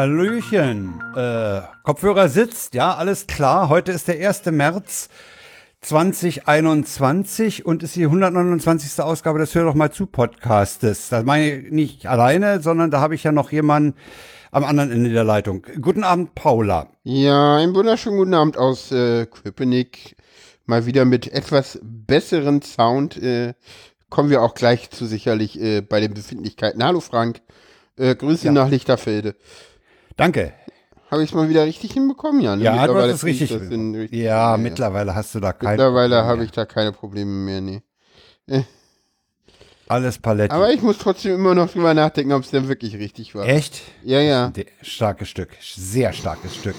Hallöchen. Äh, Kopfhörer sitzt, ja, alles klar. Heute ist der 1. März 2021 und ist die 129. Ausgabe des Hör doch mal zu Podcastes. Das meine ich nicht alleine, sondern da habe ich ja noch jemanden am anderen Ende der Leitung. Guten Abend, Paula. Ja, einen wunderschönen guten Abend aus äh, Köpenick. Mal wieder mit etwas besseren Sound. Äh, kommen wir auch gleich zu sicherlich äh, bei den Befindlichkeiten. Hallo Frank. Äh, Grüße Ja. nach Lichterfelde. Danke. Habe ich es mal wieder richtig hinbekommen, Jan? Ja, du hast Mittlerweile es richtig. in richtig- Ja, mittlerweile hast du da kein Mittlerweile habe ich da keine Probleme mehr, nee. alles Paletti. Aber ich muss trotzdem immer noch drüber nachdenken, ob es denn wirklich richtig war. Echt? Ja, ja. Starkes Stück. Sehr starkes Stück.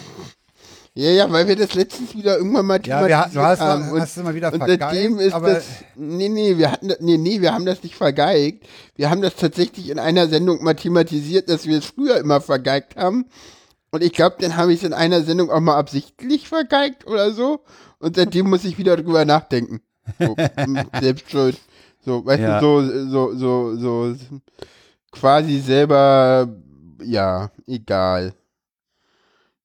Ja, ja, weil wir das letztens wieder irgendwann mal Ja, wir, hat- du hast, haben. hast immer wieder Und vergeigt, seitdem ist aber das. Nee, nee, wir hatten nee, nee, wir haben das nicht vergeigt. Wir haben das tatsächlich in einer Sendung mal thematisiert, dass wir es früher immer vergeigt haben. Und ich glaube, dann habe ich es in einer Sendung auch mal absichtlich vergeigt oder so. Und seitdem muss ich wieder drüber nachdenken. So, hm, selbst schuld. So, weißt Ja. du, so, so, so, so quasi selber, ja, egal.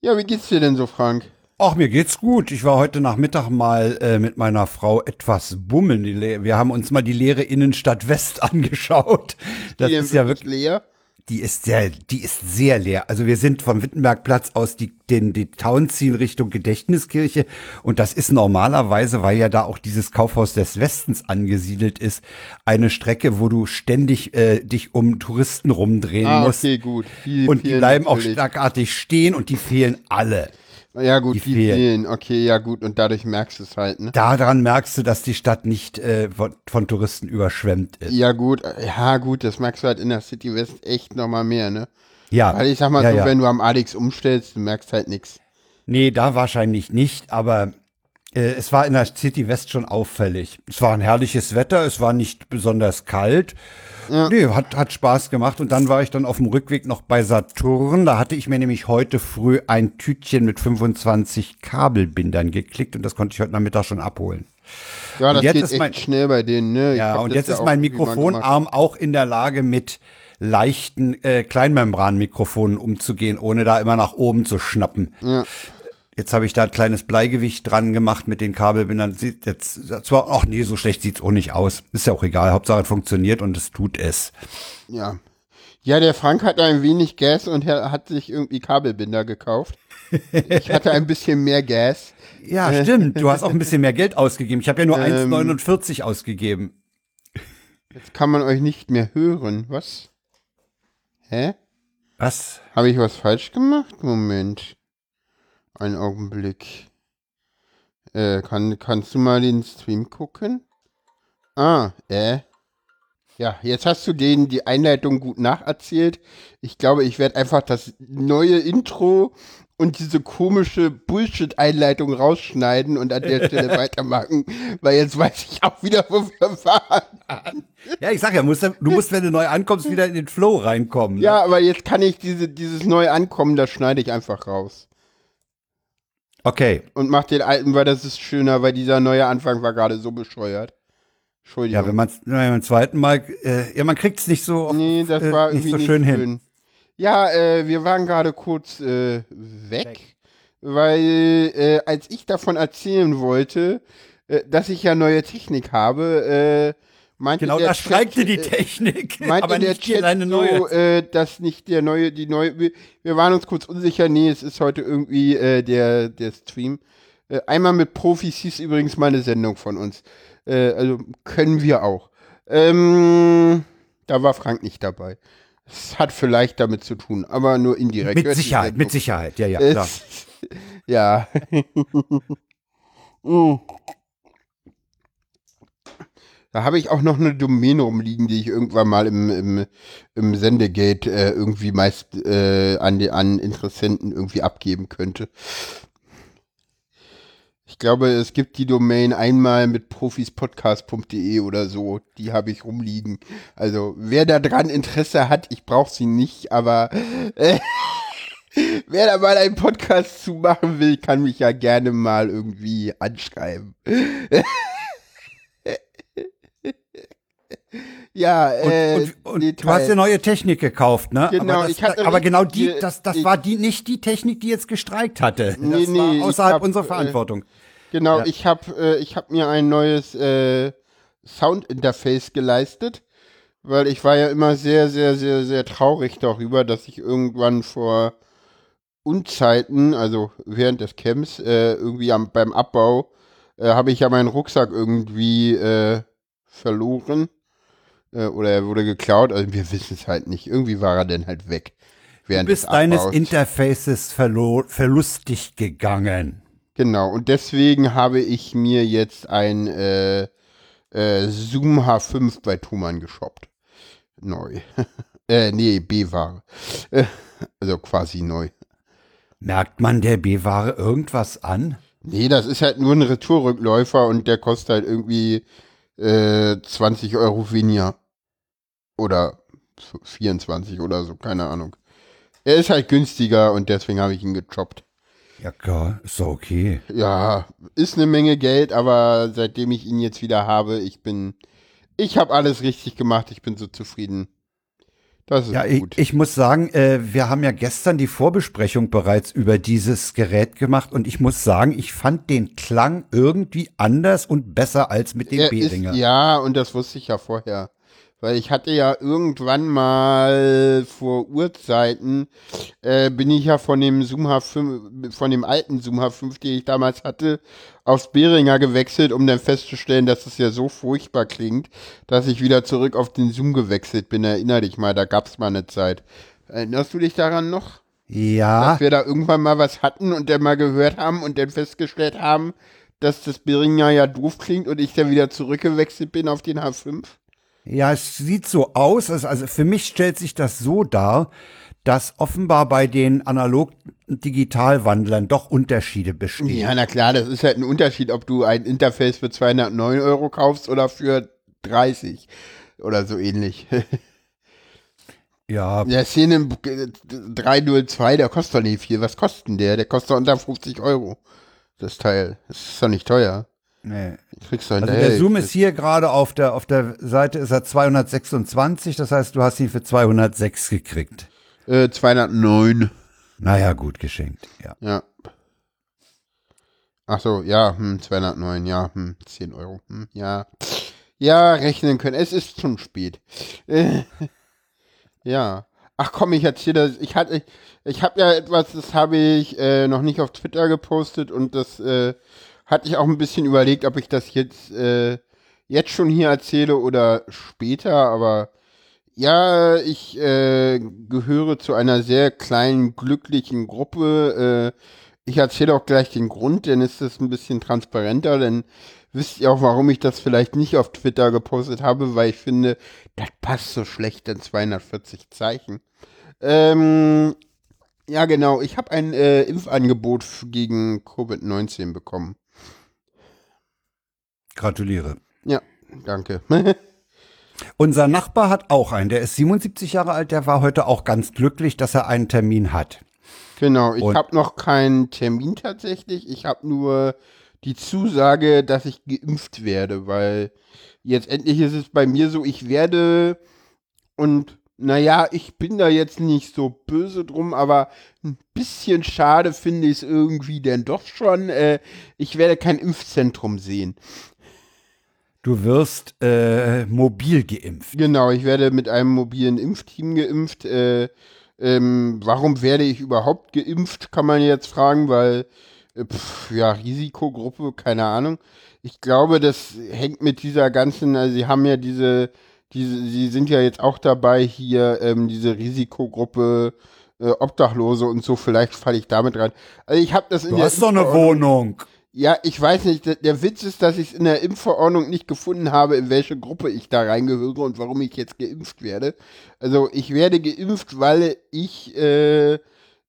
Ja, wie geht's dir denn so, Frank? Ach, mir geht's gut. Ich war heute Nachmittag mal äh, mit meiner Frau etwas bummeln. Wir haben uns mal die leere Innenstadt West angeschaut. Das Die ist ja wirklich, leer. Die ist sehr, die ist sehr leer. Also wir sind vom Wittenbergplatz aus die, den, die Townziel Richtung Gedächtniskirche und das ist normalerweise, weil ja da auch dieses Kaufhaus des Westens angesiedelt ist, eine Strecke, wo du ständig äh, dich um Touristen rumdrehen Ah, musst. okay, gut. Die Und die bleiben auch natürlich. schlagartig stehen und die fehlen alle. Ja, gut, die die, fehlen. fehlen. Okay, ja, gut. Und dadurch merkst du es halt, ne? Daran merkst du, dass die Stadt nicht äh, von, von Touristen überschwemmt ist. Ja, gut. Ja, gut. Das merkst du halt in der City West echt nochmal mehr, ne? Ja. Weil ich sag mal ja, so, ja. wenn du am Adix umstellst, du merkst halt nichts. Nee, da wahrscheinlich nicht, aber äh, es war in der City West schon auffällig. Es war ein herrliches Wetter, es war nicht besonders kalt. Nee, hat, hat Spaß gemacht. Und dann war ich dann auf dem Rückweg noch bei Saturn. Da hatte ich mir nämlich heute früh ein Tütchen mit 25 Kabelbindern geklickt und das konnte ich heute Nachmittag schon abholen. Ja, das jetzt geht ist echt mein- schnell bei denen, ne? Ja, und jetzt ist auch mein. Mikrofonarm auch in der Lage, mit leichten äh, Kleinmembranmikrofonen umzugehen, ohne da immer nach oben zu schnappen. Ja. Jetzt habe ich da ein kleines Bleigewicht dran gemacht mit den Kabelbindern. Sieht jetzt zwar, ach nee, so schlecht sieht's auch nicht aus. Ist ja auch egal. Hauptsache es funktioniert und es tut es. Ja. Ja, der Frank hat ein wenig Gas und er hat sich irgendwie Kabelbinder gekauft. Ich hatte ein bisschen mehr Gas. Ja, stimmt. Du hast auch ein bisschen mehr Geld ausgegeben. Ich habe ja nur Ähm. 1,49 ausgegeben. Jetzt kann man euch nicht mehr hören. Was? Hä? Was? Habe ich was falsch gemacht? Moment. Einen Augenblick. Äh, kann, kannst du mal den Stream gucken? Ah, äh. Ja, jetzt hast du denen die Einleitung gut nacherzählt. Ich glaube, ich werde einfach das neue Intro und diese komische Bullshit-Einleitung rausschneiden und an der Stelle weitermachen, weil jetzt weiß ich auch wieder, wo wir waren. Ja, ich sag ja, musst, du du musst, wenn du neu ankommst, wieder in den Flow reinkommen. Ne? Ja, aber jetzt kann ich diese, dieses neue Ankommen, das schneide ich einfach raus. Okay. und mach den alten, weil das ist schöner, weil dieser neue Anfang war gerade so bescheuert. Entschuldigung. Ja, wenn man beim zweiten Mal, äh, ja, man kriegt's nicht so, oft, nee, das äh, war nicht irgendwie so nicht schön schön. hin. Ja, äh, wir waren gerade kurz äh, weg, weil äh, als ich davon erzählen wollte, äh, dass ich ja neue Technik habe, äh, meinte Genau, da streikte Chat, die äh, Technik, meinte aber der Chat deine so, neue. äh, dass nicht der neue, die neue, wir, wir waren uns kurz unsicher, nee, es ist heute irgendwie äh, der, der Stream. Äh, einmal mit Profis hieß übrigens mal eine Sendung von uns. Äh, also können wir auch. Ähm, da war Frank nicht dabei. Es hat vielleicht damit zu tun, aber nur indirekt. Mit Hört Sicherheit, mit Sicherheit, ja, ja, klar. Es, ja. Mm. Da habe ich auch noch eine Domäne rumliegen, die ich irgendwann mal im, im, im Sendegate äh, irgendwie meist äh, an, die, an Interessenten irgendwie abgeben könnte. Ich glaube, es gibt die Domain einmal mit profispodcast.de oder so. Die habe ich rumliegen. Also, wer da dran Interesse hat, ich brauche sie nicht, aber äh, wer da mal einen Podcast zu machen will, kann mich ja gerne mal irgendwie anschreiben. ja, äh, Und, und, du hast dir neue Technik gekauft, ne? Genau, aber das, ich hatte aber genau die, richtig- das, das ich- war die nicht die Technik, die jetzt gestreikt hatte. Nee, das nee, war außerhalb hab, unserer äh, Verantwortung. Genau, Ja. ich habe äh, ich hab mir ein neues äh, Soundinterface geleistet, weil ich war ja immer sehr, sehr, sehr, sehr traurig darüber, dass ich irgendwann vor Unzeiten, also während des Camps, äh, irgendwie am, beim Abbau, äh, habe ich ja meinen Rucksack irgendwie äh, verloren. Äh, oder er wurde geklaut, also wir wissen es halt nicht. Irgendwie war er dann halt weg. Du bist deines. Interfaces verlustig gegangen. Genau, und deswegen habe ich mir jetzt ein äh, äh, Zoom H5 bei Thomann geshoppt. Neu. äh, nee, B-Ware. Äh, also quasi neu. Merkt man der B-Ware irgendwas an? Nee, das ist halt nur ein Retourrückläufer und der kostet halt irgendwie äh, 20 Euro weniger. Oder 24 oder so, keine Ahnung. Er ist halt günstiger und deswegen habe ich ihn gechoppt. Ja, klar, ist doch okay. Ja, ist eine Menge Geld, aber seitdem ich ihn jetzt wieder habe, ich bin, ich habe alles richtig gemacht, ich bin so zufrieden. Das ist Ja, ich, gut. ich muss sagen, äh, wir haben ja gestern die Vorbesprechung bereits über dieses Gerät gemacht und ich muss sagen, ich fand den Klang irgendwie anders und besser als mit dem Er ist, B-Dinger. ja, und das wusste ich ja vorher. Weil ich hatte ja irgendwann mal vor Urzeiten, äh, bin ich ja von dem Zoom H5, von dem alten Zoom H5, den ich damals hatte, aufs Behringer gewechselt, um dann festzustellen, dass es ja so furchtbar klingt, dass ich wieder zurück auf den Zoom gewechselt bin. Erinner dich mal, da gab's mal eine Zeit. Erinnerst du dich daran noch? Ja, Dass wir da irgendwann mal was hatten und dann mal gehört haben und dann festgestellt haben, dass das Behringer ja doof klingt und ich dann wieder zurückgewechselt bin auf den H5? Ja, es sieht so aus, also, für mich stellt sich das so dar, dass offenbar bei den Analog-Digital-Wandlern doch Unterschiede bestehen. Ja, na klar, das ist halt ein Unterschied, ob du ein Interface für 209 Euro kaufst oder für 30 oder so ähnlich. Ja, Der Szene 302, der kostet doch nicht viel. Was kostet denn der? Der kostet doch unter 50 Euro. Das Teil. Das ist doch nicht teuer. Nee. Kriegst du Also der Zoom ist hier gerade auf der, auf der Seite ist er 226, das heißt, du hast ihn für 206 gekriegt. äh, 209. Naja, gut geschenkt, ja. Ja. Ach so, ja, hm, 209, ja, hm, 10 Euro, hm, ja. Ja, rechnen können. Es ist schon spät. Äh, ja. Ach komm, ich erzähle das. Ich hatte, ich habe ja etwas, das habe ich äh, noch nicht auf Twitter gepostet und das äh, hatte ich auch ein bisschen überlegt, ob ich das jetzt äh, jetzt schon hier erzähle oder später. Aber ja, ich äh, gehöre zu einer sehr kleinen glücklichen Gruppe. Äh, ich erzähle auch gleich den Grund, denn ist das ein bisschen transparenter, denn wisst ihr auch, warum ich das vielleicht nicht auf Twitter gepostet habe, weil ich finde, das passt so schlecht in 240 Zeichen. Ähm, ja, genau, ich habe ein äh, Impfangebot gegen Covid-19 bekommen. Gratuliere. Ja, danke. Unser Nachbar hat auch einen, der ist 77 Jahre alt, der war heute auch ganz glücklich, dass er einen Termin hat. Genau, ich habe noch keinen Termin tatsächlich. Ich habe nur die Zusage, dass ich geimpft werde, weil jetzt endlich ist es bei mir so, ich werde und naja, ich bin da jetzt nicht so böse drum, aber ein bisschen schade finde ich es irgendwie denn doch schon. Äh, ich werde kein Impfzentrum sehen. Du wirst äh, mobil geimpft. Genau, ich werde mit einem mobilen Impfteam geimpft. Äh, ähm, warum werde ich überhaupt geimpft, kann man jetzt fragen, weil, äh, pf, ja, Risikogruppe, keine Ahnung. Ich glaube, das hängt mit dieser ganzen, also sie haben ja diese, diese, sie sind ja jetzt auch dabei, hier ähm, diese Risikogruppe äh, Obdachlose und so, vielleicht falle ich damit rein. Also ich habe das in Du der hast doch eine Wohnung. Ja, ich weiß nicht. Der, Witz ist, dass ich es in der Impfverordnung nicht gefunden habe, in welche Gruppe ich da reingehöre und warum ich jetzt geimpft werde. Also ich werde geimpft, weil ich äh,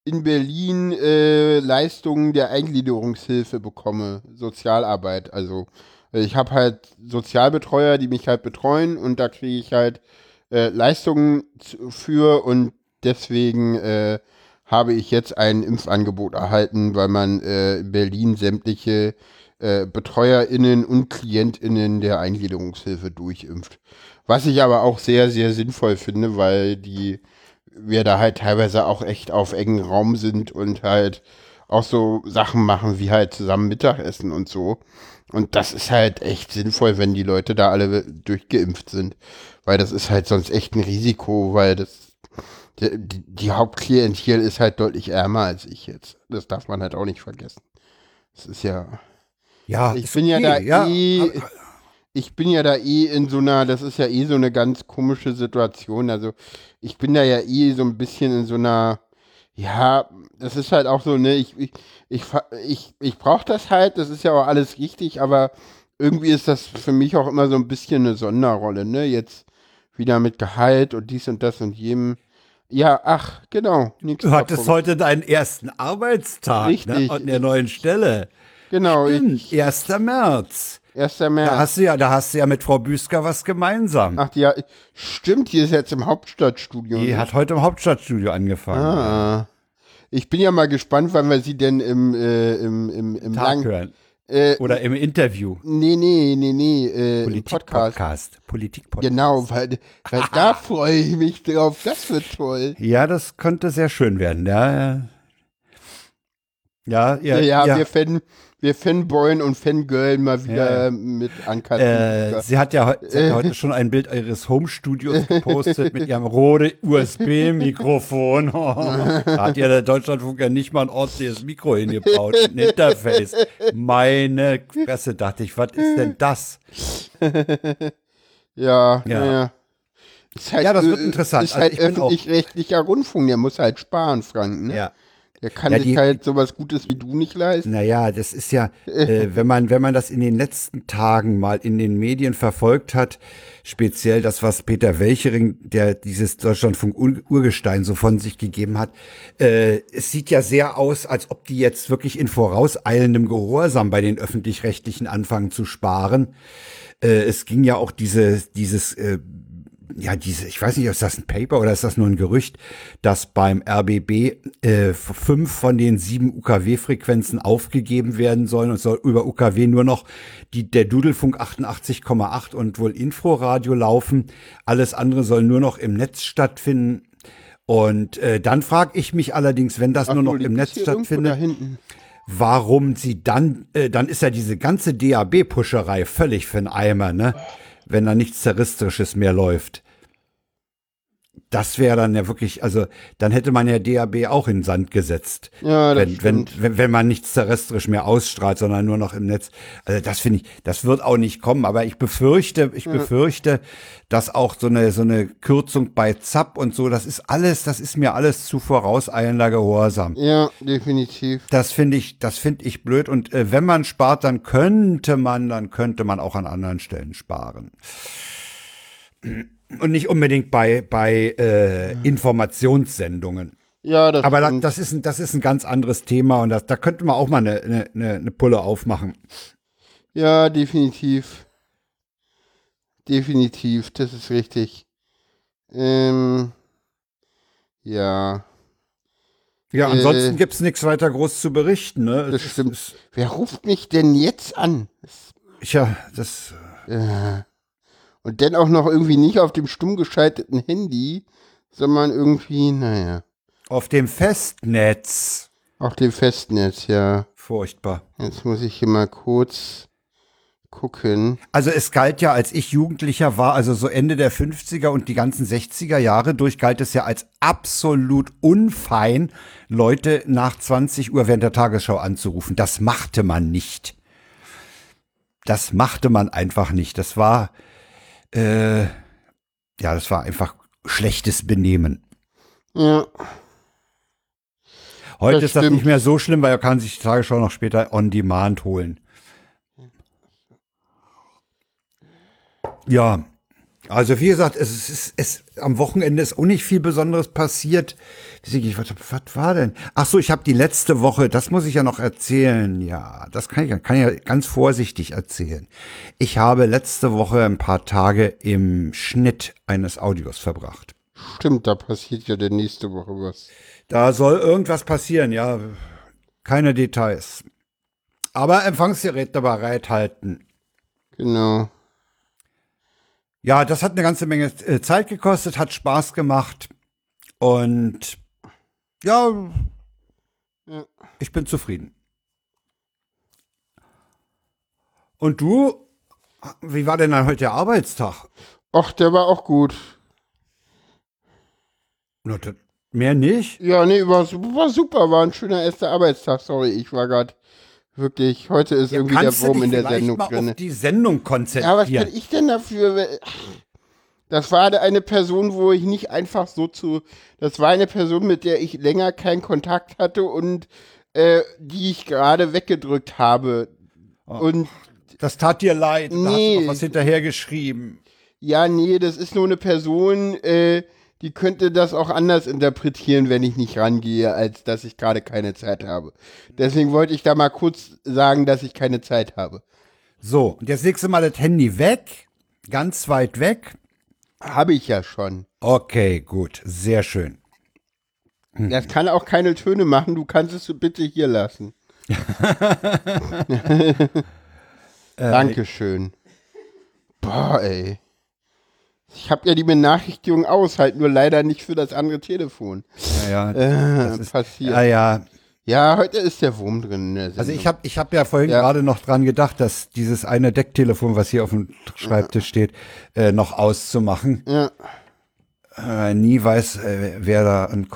in Berlin äh, Leistungen der Eingliederungshilfe bekomme, Sozialarbeit. Also ich habe halt Sozialbetreuer, die mich halt betreuen und da kriege ich halt äh, Leistungen für und deswegen äh, habe ich jetzt ein Impfangebot erhalten, weil man äh, in Berlin sämtliche äh, BetreuerInnen und KlientInnen der Eingliederungshilfe durchimpft. Was ich aber auch sehr, sehr sinnvoll finde, weil die wir da halt teilweise auch echt auf engen Raum sind und halt auch so Sachen machen wie halt zusammen Mittagessen und so. Und das ist halt echt sinnvoll, wenn die Leute da alle durchgeimpft sind. Weil das ist halt sonst echt ein Risiko, weil das die, die Hauptklientel ist halt deutlich ärmer als ich jetzt. Das darf man halt auch nicht vergessen. Das ist ja. Ja, ich bin ja da ja. eh. Ich bin ja da eh in so einer, das ist ja eh so eine ganz komische Situation. Also ich bin da ja eh so ein bisschen in so einer, ja, das ist halt auch so, ne, ich, ich, ich, ich, ich brauche das halt, das ist ja auch alles richtig, aber irgendwie ist das für mich auch immer so ein bisschen eine Sonderrolle, ne? Jetzt wieder mit Gehalt und dies und das und jedem. Ja, ach, genau. Du hattest Punkt. heute deinen ersten Arbeitstag ne, Richtig. Ne, an der neuen Stelle. Genau. Stimmt, 1. März. 1. März. Da hast du ja, da hast du ja mit Frau Büsker was gemeinsam. Ach ja, stimmt, die ist jetzt im Hauptstadtstudio. Die hat heute im Hauptstadtstudio angefangen. Ah. Ich bin ja mal gespannt, wann wir sie denn im, äh, im, im, im Tag Lang hören. Äh, Oder im Interview. Nee, nee, nee, nee. Äh, Politik-Podcast. Politik-Podcast. Genau, weil, weil da freue ich mich drauf. Das wird toll. Ja, das könnte sehr schön werden. Ja, ja, ja. Ja, ja, ja. wir fänden wir Fanboyen und Fangirl mal wieder ja. mit Anka. Äh, sie hat ja sie hat heute schon ein Bild ihres Home-Studios gepostet mit ihrem roten USB-Mikrofon. da hat ja der Deutschlandfunk ja nicht mal ein ordentliches Mikro hingebaut, ein Interface. Meine Fresse, dachte ich, was ist denn das? ja, ja. ja. Halt, ja, das wird interessant. Ist halt also öffentlich-rechtlicher Rundfunk, der muss halt sparen, Frank. Ne? Ja. Der kann ja, sich die, halt sowas Gutes wie du nicht leisten. Naja, das ist ja, äh, wenn man, wenn man das in den letzten Tagen mal in den Medien verfolgt hat, speziell das, was Peter Welchering, der dieses Deutschlandfunk Urgestein so von sich gegeben hat, äh, es sieht ja sehr aus, als ob die jetzt wirklich in vorauseilendem Gehorsam bei den öffentlich-rechtlichen anfangen zu sparen. Äh, es ging ja auch diese, dieses äh, ja, diese, ich weiß nicht, ist das ein Paper oder ist das nur ein Gerücht, dass beim RBB äh, fünf von den sieben UKW-Frequenzen aufgegeben werden sollen und soll über UKW nur noch die, der Dudelfunk 88,8 und wohl Infroradio laufen. Alles andere soll nur noch im Netz stattfinden. Und äh, dann frage ich mich allerdings, wenn das Ach, nur noch im Netz stattfindet, warum sie dann, äh, dann ist ja diese ganze DAB-Puscherei völlig für den Eimer, ne? Wenn da nichts Terroristisches mehr läuft das wäre dann ja wirklich, also dann hätte man ja DAB auch in Sand gesetzt. Ja, das wenn, wenn, wenn, wenn man nichts terrestrisch mehr ausstrahlt, sondern nur noch im Netz. Also das finde ich, das wird auch nicht kommen. Aber ich befürchte, ich ja. befürchte, dass auch so eine, so eine Kürzung bei ZAP und so, das ist alles, das ist mir alles zu vorauseilender Gehorsam. Ja, definitiv. Das finde ich, das finde ich blöd. Und äh, wenn man spart, dann könnte man, dann könnte man auch an anderen Stellen sparen. Und nicht unbedingt bei, bei äh, Informationssendungen. Ja, das Aber das, das, ist ein, das ist ein ganz anderes Thema und das, da könnte man auch mal eine, eine, eine Pulle aufmachen. Ja, definitiv. Definitiv, das ist richtig. Ähm, ja. Ja, ansonsten äh, gibt es nichts weiter groß zu berichten. Ne? Das stimmt. Wer ruft mich denn jetzt an? Tja, das. Äh, und dann auch noch irgendwie nicht auf dem stumm geschalteten Handy, sondern irgendwie, naja. Auf dem Festnetz. Auf dem Festnetz, ja. Furchtbar. Jetzt muss ich hier mal kurz gucken. Also es galt ja, als ich Jugendlicher war, also so Ende der 50er und die ganzen 60er Jahre durch, galt es ja als absolut unfein, Leute nach 20 Uhr während der Tagesschau anzurufen. Das machte man nicht. Das machte man einfach nicht. Das war, äh, ja, das war einfach schlechtes Benehmen. Ja. Heute das ist das nicht mehr so schlimm, weil er kann sich die Tagesschau noch später on demand holen. Ja, also wie gesagt, es ist, es, am Wochenende ist auch nicht viel Besonderes passiert. Was, was war denn? Ach so, ich habe die letzte Woche, das muss ich ja noch erzählen. Ja, das kann ich, kann ich ja ganz vorsichtig erzählen. Ich habe letzte Woche ein paar Tage im Schnitt eines Audios verbracht. Stimmt, da passiert ja der nächste Woche was. Da soll irgendwas passieren, ja. Keine Details. Aber Empfangsgeräte bereithalten. Genau. Ja, das hat eine ganze Menge äh, Zeit gekostet, hat Spaß gemacht und ja, Ja. ich bin zufrieden. Und du, wie war denn dann heute der Arbeitstag? Och, der war auch gut. Das- Mehr nicht? Ja, nee, war super, war ein schöner erster Arbeitstag. Sorry, ich war gerade wirklich, heute ist irgendwie der Wurm in der Sendung mal drin. auf die Sendung Ja, was konzentrieren? bin ich denn dafür? Das war eine Person, wo ich nicht einfach so zu. Das war eine Person, mit der ich länger keinen Kontakt hatte und äh, die ich gerade weggedrückt habe. Und das tat dir leid. Da hast Nee. du noch was hinterhergeschrieben. ja, nee, das ist nur eine Person, äh, die könnte das auch anders interpretieren, wenn ich nicht rangehe, als dass ich gerade keine Zeit habe. Deswegen wollte ich da mal kurz sagen, dass ich keine Zeit habe. So, und jetzt legst du mal das Handy weg, ganz weit weg. Habe ich ja schon. Okay, gut, sehr schön. Das kann auch keine Töne machen, du kannst es bitte hier lassen. Dankeschön. Boah, ey. Ich habe ja die Benachrichtigung aus, halt nur leider nicht für das andere Telefon. Ja, ja, Äh, ist- passiert. ja, ja. Ja, heute ist der Wurm drin. Also ich habe ich hab ja vorhin Ja. gerade noch dran gedacht, dass dieses eine Decktelefon, was hier auf dem Schreibtisch steht, äh, noch auszumachen. Ja. Äh, nie weiß, äh, wer da an,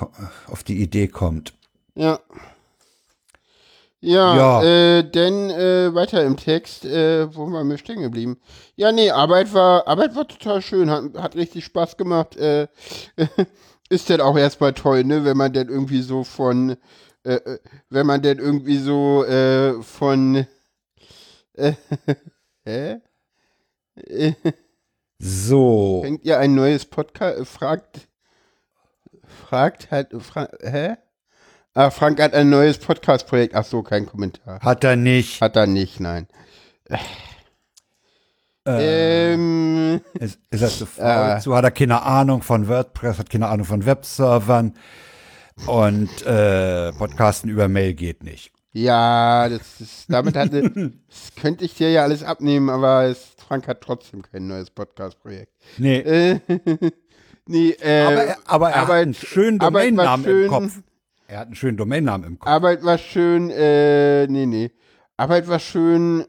auf die Idee kommt. Ja. Ja, Ja. Äh, denn äh, weiter im Text, äh, wo waren wir stehen geblieben? Ja, nee, Arbeit war, Arbeit war total schön, hat, hat richtig Spaß gemacht. Äh, ist denn auch erstmal toll, ne, wenn man denn irgendwie so von, äh, äh, wenn man denn irgendwie so äh, von, äh, hä? Äh, So, Fängt ihr ein neues Podcast, fragt, fragt halt, fra hä? Ah, Frank hat ein neues Podcast-Projekt. Ach so, kein Kommentar. hat er nicht. Hat er nicht, nein. ähm, Ist, ist zu faul Äh. zu, hat er keine Ahnung von WordPress, hat keine Ahnung von Webservern und äh, Podcasten über Mail geht nicht. ja, das ist, damit hatte, das könnte ich dir ja alles abnehmen, aber es, Frank hat trotzdem kein neues Podcast-Projekt. Nee, Äh, nee, äh, aber, er, aber er hat einen schönen Domainnamen im schön. Kopf. Er hat einen schönen Domainnamen im Kopf. Arbeit war schön, äh, nee, nee. Arbeit war schön,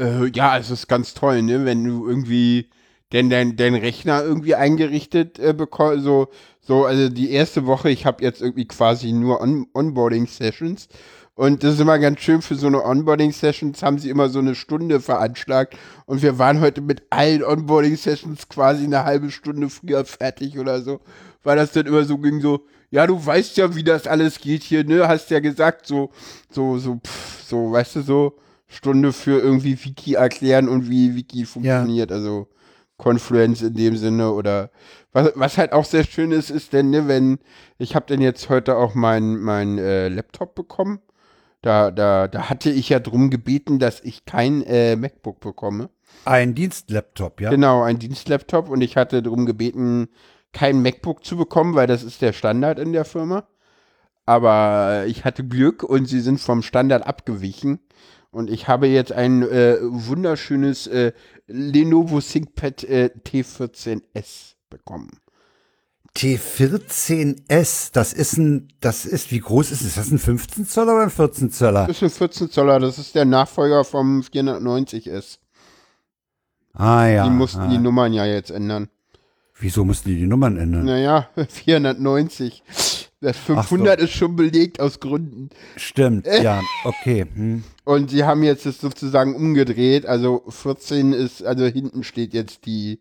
äh, ja, es ist ganz toll, ne, wenn du irgendwie denn dein, dein Rechner irgendwie eingerichtet äh, bekommst, so, so, also die erste Woche, ich habe jetzt irgendwie quasi nur On Onboarding-Sessions und das ist immer ganz schön für so eine Onboarding-Sessions, haben sie immer so eine Stunde veranschlagt und wir waren heute mit allen Onboarding-Sessions quasi eine halbe Stunde früher fertig oder so, weil das dann immer so ging, so, ja, du weißt ja, wie das alles geht hier, ne, hast ja gesagt, so, so, so, pff, so, weißt du, so, Stunde für irgendwie Wiki erklären und wie Wiki funktioniert, also Confluence in dem Sinne oder was, was halt auch sehr schön ist, ist denn, ne, wenn, ich habe denn jetzt heute auch meinen mein, äh, Laptop bekommen, da, da, da hatte ich ja drum gebeten, dass ich kein äh, MacBook bekomme. Ein Dienstlaptop, ja? Genau, ein Dienstlaptop und ich hatte darum gebeten, kein MacBook zu bekommen, weil das ist der Standard in der Firma. Aber ich hatte Glück und sie sind vom Standard abgewichen. Und ich habe jetzt ein äh, wunderschönes äh, Lenovo ThinkPad äh, T14S bekommen. T14S, das ist ein, das ist, wie groß ist es? Ist das ein 15 Zoller oder ein 14 Zoller? Das ist ein 14 Zoller, das ist der Nachfolger vom 490S. Ah ja. Die mussten ah. die Nummern ja jetzt ändern. Wieso mussten die die Nummern ändern? Naja, 490. Das 500 ist schon belegt aus Gründen. Stimmt, ja, okay. Hm. Und sie haben jetzt das sozusagen umgedreht. Also 14 ist, also hinten steht jetzt die,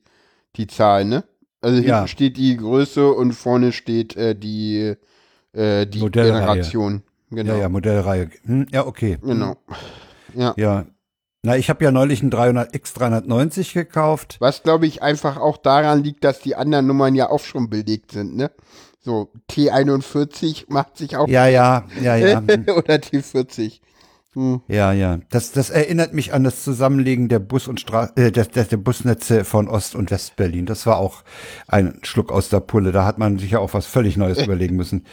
die Zahl, ne? Also hinten Ja. steht die Größe und vorne steht äh, die, äh, die Modellreihe. Generation. Genau. Ja, ja, Modellreihe. Hm, ja, okay. Genau. Ja. Ja. Na, ich habe ja neulich einen 300 X390 gekauft. Was glaube ich einfach auch daran liegt, dass die anderen Nummern ja auch schon belegt sind, ne? So, T41 macht sich auch Ja, ja, ja, ja. oder T40. Hm. Ja, ja. Das, das erinnert mich an das Zusammenlegen der Bus- und Stra äh, der, der, der Busnetze von Ost- und Westberlin. Das war auch ein Schluck aus der Pulle. Da hat man sich ja auch was völlig Neues überlegen müssen.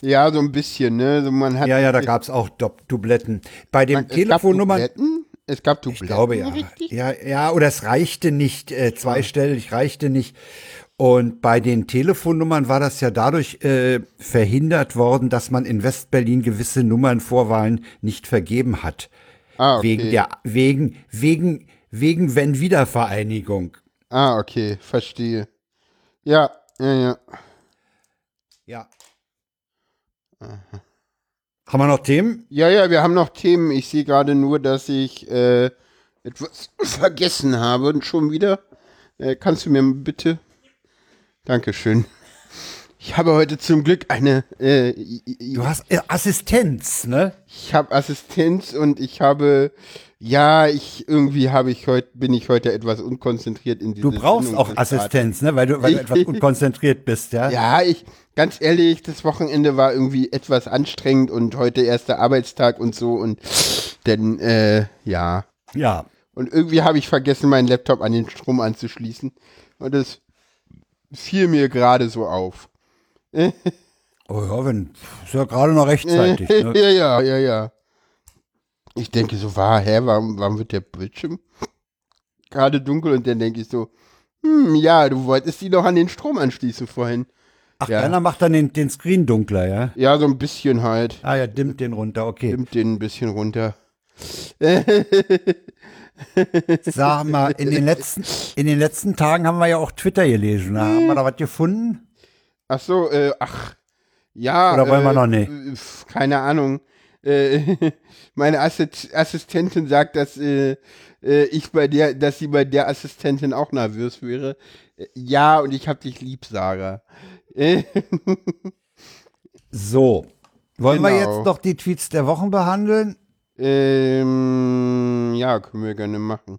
Ja, so ein bisschen, ne? So man hat, Ja, ja, da gab's auch Dopp- Dubletten. Bei den es gab Telefonnummern. Dubletten? Es gab Dubletten, Ich glaube ja. richtig? Ja, ja, oder es reichte nicht, äh, zweistellig reichte nicht. Und bei den Telefonnummern war das ja dadurch äh, verhindert worden, dass man in Westberlin gewisse Nummernvorwahlen nicht vergeben hat. Ah, okay. Wegen der, wegen, wegen, wegen wenn Wiedervereinigung. Ah, okay, verstehe. Ja, ja, ja. Ja. Haben wir noch Themen? Ja, ja, wir haben noch Themen. Ich sehe gerade nur, dass ich äh, etwas vergessen habe und schon wieder. Äh, kannst du mir bitte? Dankeschön. Ich habe heute zum Glück eine. Äh, Du hast äh, Assistenz, ne? ich habe Assistenz und ich habe. Ja, ich irgendwie habe ich heute bin ich heute etwas unkonzentriert in Du diese brauchst Sendung auch gestartet. Assistenz, ne? Weil du, weil du etwas unkonzentriert bist, ja? Ja, ich, ganz ehrlich, das Wochenende war irgendwie etwas anstrengend und heute erster Arbeitstag und so und denn, äh, ja. Ja. Und irgendwie habe ich vergessen, meinen Laptop an den Strom anzuschließen. Und das fiel mir gerade so auf. Oh ja, wenn, ist ja gerade noch rechtzeitig, ne? ja, ja, ja, ja. Ich denke so, war, hä, warum, warum wird der Bildschirm gerade dunkel? Und dann denke ich so, hm, ja, du wolltest die doch an den Strom anschließen vorhin. Ach, Ja. einer macht dann den, den Screen dunkler, ja? Ja, so ein bisschen halt. Ah ja, dimmt den runter, okay. Nimmt den ein bisschen runter. Sag mal, in den letzten, in den letzten Tagen haben wir ja auch Twitter gelesen. Da haben wir da was gefunden? Ach so, äh, ach, ja. Oder wollen wir äh, noch nicht? Keine Ahnung. Äh, meine Assistentin sagt, dass äh, äh, ich bei der, dass sie bei der Assistentin auch nervös wäre. Äh, ja, und ich hab dich lieb, Sarah. So. Wollen wir Genau. jetzt noch die Tweets der Wochen behandeln? ähm, ja, können wir gerne machen.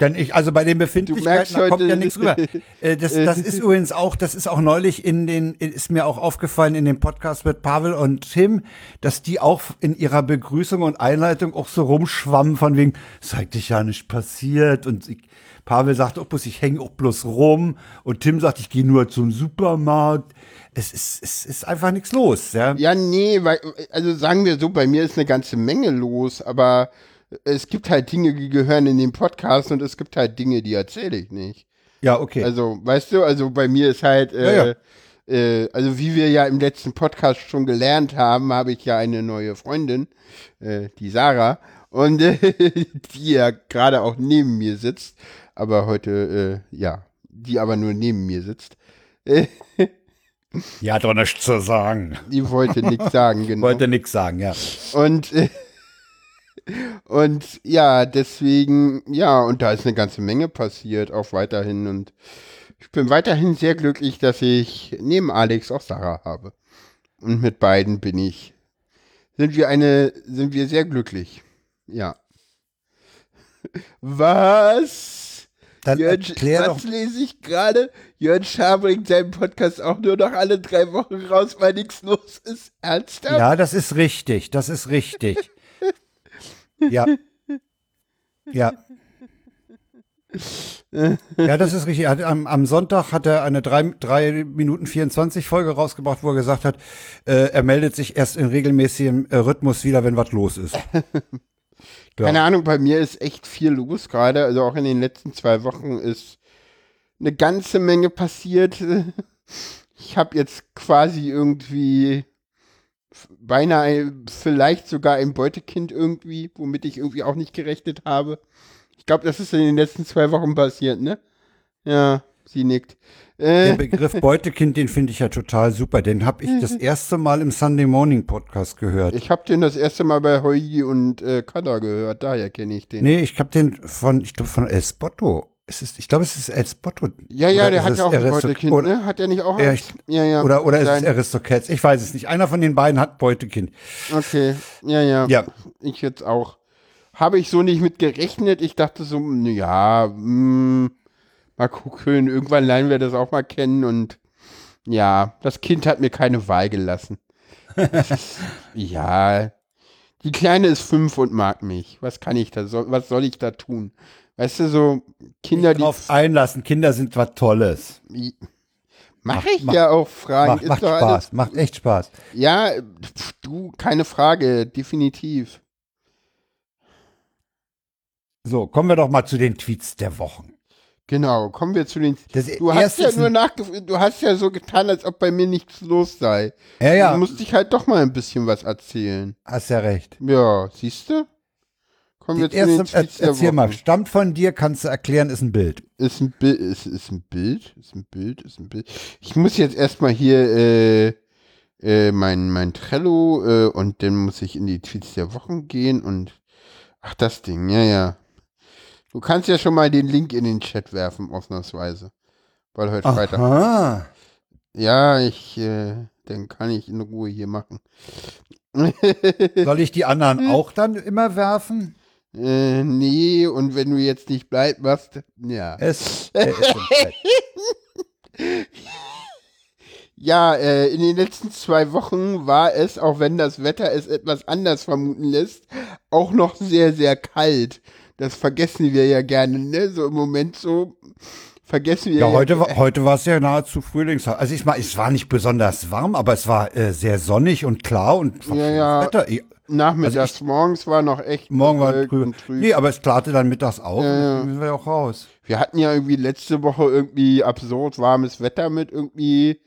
Denn ich, also bei den Befindlichkeiten, da kommt ja nichts rüber. Äh, das, das ist übrigens auch, das ist auch neulich in den, ist mir auch aufgefallen in dem Podcast mit Pavel und Tim, dass die auch in ihrer Begrüßung und Einleitung auch so rumschwammen von wegen, es ist eigentlich ja nicht passiert und ich, Pavel sagt auch bloß, ich hänge auch bloß rum und Tim sagt, ich gehe nur zum Supermarkt. Es ist, es ist einfach nichts los, ja. Ja, nee, weil, also sagen wir so, bei mir ist eine ganze Menge los, aber es gibt halt Dinge, die gehören in den Podcast und es gibt halt Dinge, die erzähle ich nicht. Ja, okay. Also, weißt du, also bei mir ist halt, äh, Ja, Äh, also wie wir ja im letzten Podcast schon gelernt haben, habe ich ja eine neue Freundin, äh, die Sarah, und äh, die ja gerade auch neben mir sitzt, aber heute, äh, ja, die aber nur neben mir sitzt. Äh, ja, hat doch nichts zu sagen. die wollte nichts sagen, genau. Wollte nichts sagen, ja. Und, äh, und ja, deswegen, ja, und da ist eine ganze Menge passiert, auch weiterhin. Und ich bin weiterhin sehr glücklich, dass ich neben Alex auch Sarah habe. Und mit beiden bin ich, sind wir eine, sind wir sehr glücklich. Ja. Was? Dann doch was lese ich gerade? Jörn Schaar bringt seinen Podcast auch nur noch alle drei Wochen raus, weil nichts los ist. Ernsthaft? Ja, das ist richtig. Das ist richtig. Ja. Ja. Ja, das ist richtig. Hat, am, am Sonntag hat er eine 3, drei Minuten 24 Folge rausgebracht, wo er gesagt hat, äh, er meldet sich erst in regelmäßigem äh, Rhythmus wieder, wenn was los ist. Ja. Keine Ahnung, bei mir ist echt viel los gerade. Also auch in den letzten zwei Wochen ist eine ganze Menge passiert. Ich habe jetzt quasi irgendwie beinahe vielleicht sogar ein Beutekind irgendwie, womit ich irgendwie auch nicht gerechnet habe. Ich glaube, das ist in den letzten zwei Wochen passiert, ne? Ja, sie nickt. Der Äh, Begriff Beutekind, den finde ich ja total super. Den habe ich das erste Mal im Sunday Morning Podcast gehört. ich habe den das erste Mal bei Heugi und äh, Kada gehört, daher kenne ich den. Nee, ich habe den von, ich glaube von El Spotto. Es ist, ich glaube, es ist El Spotto. Ja, ja, der hat ja auch ein Beutekind, oder- ne? Hat er nicht auch? Ja, ich- ja, ja. Oder, oder ist es Aristocats? Ich weiß es nicht. Einer von den beiden hat Beutekind. Okay, ja, ja. Ja. Ich jetzt auch. Habe ich so nicht mit gerechnet. Ich dachte so, hm, ja, mh, mal gucken. Irgendwann lernen wir das auch mal kennen. Und ja, das Kind hat mir keine Wahl gelassen. Ist, ja, Die Kleine ist fünf und mag mich. Was kann ich da, so, was soll ich da tun? Weißt du, so Kinder, die. Drauf einlassen. Kinder sind was Tolles. Mache ich ja auch Fragen. Macht, macht Spaß. Alles, macht echt Spaß. Ja, du, keine Frage. Definitiv. So, kommen wir doch mal zu den Tweets der Wochen. Genau, kommen wir zu den. du hast ja nur nachgef du hast ja so getan, als ob bei mir nichts los sei. Ja, ja. Du musst dich halt doch mal ein bisschen was erzählen. Hast ja recht. Ja, siehst du? Kommen wir zu erste, den Tweets er, Erzähl mal, stammt von dir, kannst du erklären, ist ein Bild. Ist ein Bild, ist, ist ein Bild, ist ein Bild, ist ein Bild. Ich muss jetzt erstmal hier äh, äh, mein, mein Trello äh, und dann muss ich in die Tweets der Wochen gehen und ach, das Ding, ja, ja. Du kannst ja schon mal den Link in den Chat werfen, ausnahmsweise. Weil heute Aha. Freitag. Ja, ich, äh, dann kann ich in Ruhe hier machen. Soll ich die anderen auch dann immer werfen? Äh, nee, und wenn du jetzt nicht bleib machst, ja. Es, Ja, äh, in den letzten zwei Wochen war es, auch wenn das Wetter es etwas anders vermuten lässt, auch noch sehr, sehr kalt. Das vergessen wir ja gerne, ne? So im Moment so vergessen wir ja. ja heute, war, heute war es ja nahezu Frühlings. Also ich meine, es war nicht besonders warm, aber es war äh, sehr sonnig und klar und ja, ja. Wetter. Nachmittags, also ich, morgens war noch echt morgen war trüb. trüb. Nee, aber es klarte dann mittags auf ja, ja. sind wir auch raus. Wir hatten ja irgendwie letzte Woche irgendwie absurd warmes Wetter mit irgendwie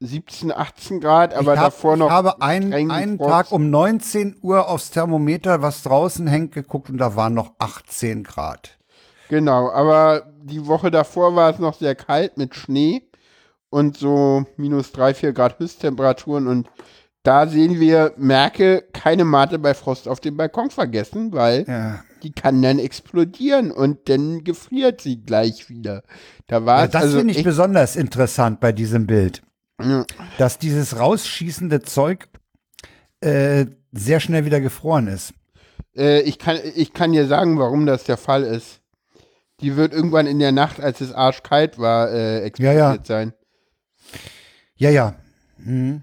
17, 18 Grad, aber hab, davor noch. Ich habe einen, einen Tag um 19 Uhr aufs Thermometer, was draußen hängt, geguckt und da waren noch 18 Grad. Genau, aber die Woche davor war es noch sehr kalt mit Schnee und so minus 3, 4 Grad Höchsttemperaturen und da sehen wir, merke, keine Mate bei Frost auf dem Balkon vergessen, weil ja. die kann dann explodieren und dann gefriert sie gleich wieder. Da war ja, das also finde ich besonders interessant bei diesem Bild. Ja. Dass dieses rausschießende Zeug äh, sehr schnell wieder gefroren ist. Äh, ich, kann, ich kann dir sagen, warum das der Fall ist. Die wird irgendwann in der Nacht, als es arschkalt war, äh, explodiert ja, ja. sein. Ja, ja. Hm.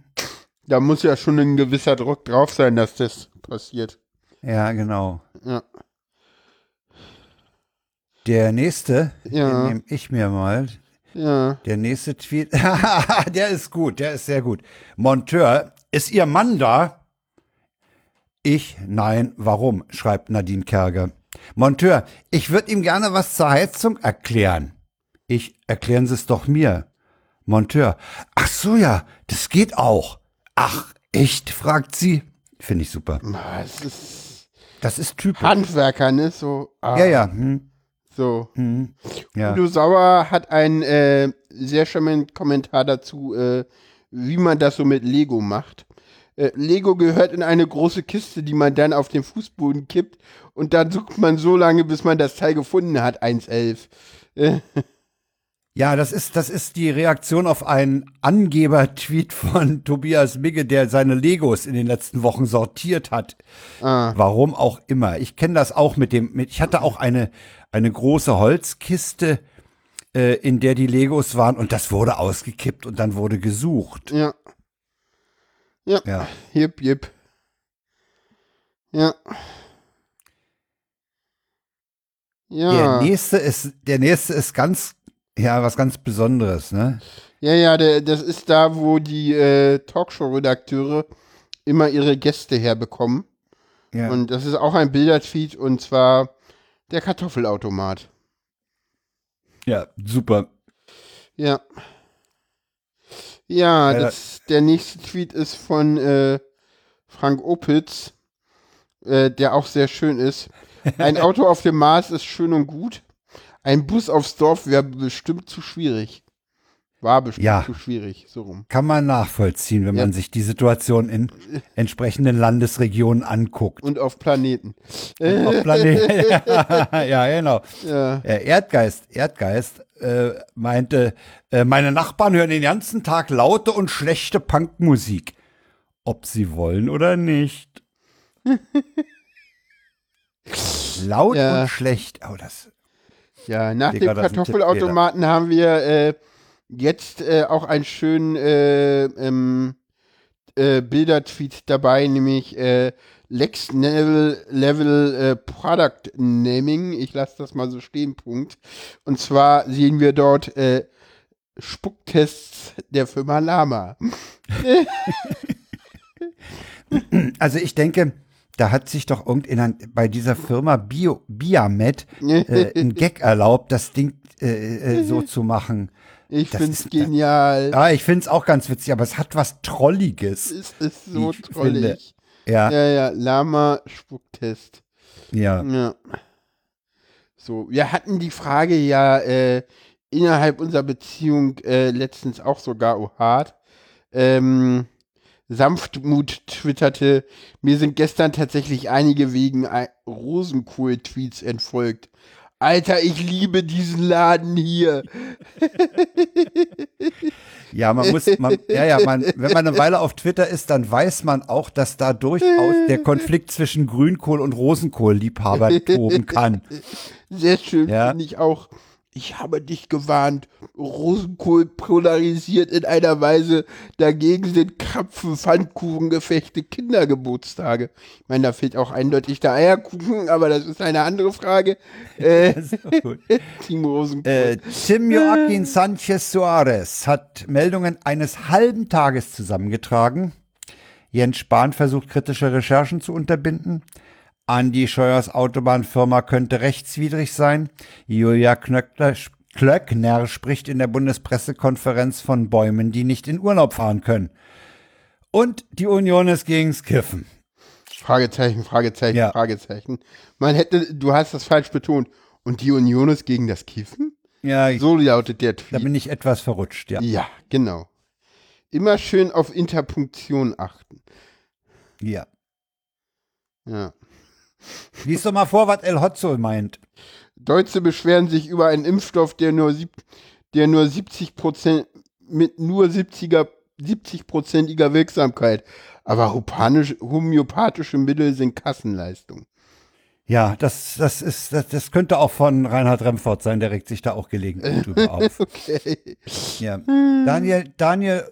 Da muss ja schon ein gewisser Druck drauf sein, dass das passiert. Ja, genau. Ja. Der nächste, ja. den nehme ich mir mal. Ja. Der nächste Tweet, der ist gut, der ist sehr gut. Monteur, ist Ihr Mann da? Ich, nein, warum? schreibt Nadine Kerger. Monteur, ich würde ihm gerne was zur Heizung erklären. Ich, erklären Sie es doch mir. Monteur, ach so ja, das geht auch. Ach, echt? fragt sie. Finde ich super. Das ist, das ist typisch. Handwerker, ne? So. Ah. Ja, ja. Hm. So. Mhm. Ja. Udo Sauer hat einen äh, sehr charmanten Kommentar dazu, äh, wie man das so mit Lego macht. Äh, Lego gehört in eine große Kiste, die man dann auf den Fußboden kippt und dann sucht man so lange, bis man das Teil gefunden hat, 1.11. Ja, das ist, das ist die Reaktion auf einen Angeber-Tweet von Tobias Migge, der seine Legos in den letzten Wochen sortiert hat. Ah. Warum auch immer. Ich kenne das auch mit dem, mit, ich hatte auch eine, eine große Holzkiste, äh, in der die Legos waren und das wurde ausgekippt und dann wurde gesucht. Ja. Ja. ja. Jip, jip. Ja. Ja. Der nächste ist, der nächste ist ganz, ja, was ganz Besonderes, ne? Ja, ja, der, das ist da, wo die äh, Talkshow-Redakteure immer ihre Gäste herbekommen. Ja. Und das ist auch ein Bildertweet und zwar der Kartoffelautomat. Ja, super. Ja. Ja, das, der nächste Tweet ist von äh, Frank Opitz, äh, der auch sehr schön ist. Ein Auto auf dem Mars ist schön und gut. Ein Bus aufs Dorf wäre bestimmt zu schwierig. War bestimmt ja, zu schwierig, so rum. Kann man nachvollziehen, wenn ja. man sich die Situation in entsprechenden Landesregionen anguckt. Und auf Planeten. Und auf Planeten. ja, genau. Ja. Erdgeist, Erdgeist äh, meinte, äh, meine Nachbarn hören den ganzen Tag laute und schlechte Punkmusik. Ob sie wollen oder nicht. Laut ja. und schlecht. Oh, das. Ja, nach Digga, dem Kartoffelautomaten haben wir äh, jetzt äh, auch einen schönen äh, ähm, äh, Bildertweet dabei, nämlich äh, Lex Level, Level äh, Product Naming. Ich lasse das mal so stehen, Punkt. Und zwar sehen wir dort äh, Spucktests der Firma Lama. Also ich denke, da hat sich doch irgendeiner bei dieser Firma Bio, Biamet äh, ein Gag erlaubt, das Ding äh, äh, so zu machen. Ich Das find's ist- genial. Ja, ich finde es auch ganz witzig, aber es hat was Trolliges. Es ist so ich trollig. finde. Ja, Ja, ja, Lama Spucktest. ja. Ja. So, wir hatten die Frage ja äh, innerhalb unserer Beziehung äh, letztens auch sogar oh, hart. Ähm, Sanftmut twitterte, mir sind gestern tatsächlich einige wegen Rosenkohl-Tweets entfolgt. Alter, ich liebe diesen Laden hier. Ja, man muss, man, ja, ja, man, wenn man eine Weile auf Twitter ist, dann weiß man auch, dass da durchaus der Konflikt zwischen Grünkohl und Rosenkohl-Liebhaber toben kann. Sehr schön Ja. finde ich auch. Ich habe dich gewarnt. Rosenkohl polarisiert in einer Weise. Dagegen sind Krapfen, Pfannkuchengefechte, Kindergeburtstage. Ich meine, da fehlt auch eindeutig der Eierkuchen, aber das ist eine andere Frage. Äh. Team Rosenkohl. Äh, Tim Joaquin Sanchez Soares hat Meldungen eines halben Tages zusammengetragen. Jens Spahn versucht kritische Recherchen zu unterbinden. Andi Scheuers Autobahnfirma könnte rechtswidrig sein. Julia Knöckler, Klöckner spricht in der Bundespressekonferenz von Bäumen, die nicht in Urlaub fahren können. Und die Union ist gegens Kiffen. Fragezeichen, Fragezeichen, Ja. Fragezeichen. Man hätte, du hast das falsch betont. Und die Union ist gegen das Kiffen? Ja, ich, So lautet der da Tweet. bin ich etwas verrutscht, ja. Ja, genau. Immer schön auf Interpunktion achten. ja. Ja. Lies doch mal vor, was El Hotzo meint. Deutsche beschweren sich über einen Impfstoff, der nur, sieb, der nur 70 Prozent mit nur 70er, 70-prozentiger Wirksamkeit. Aber homöopathische Mittel sind Kassenleistung. Ja, das, das ist, das, das könnte auch von Reinhard Remford sein, der regt sich da auch gelegentlich drüber auf. Okay. Ja. Daniel, Daniel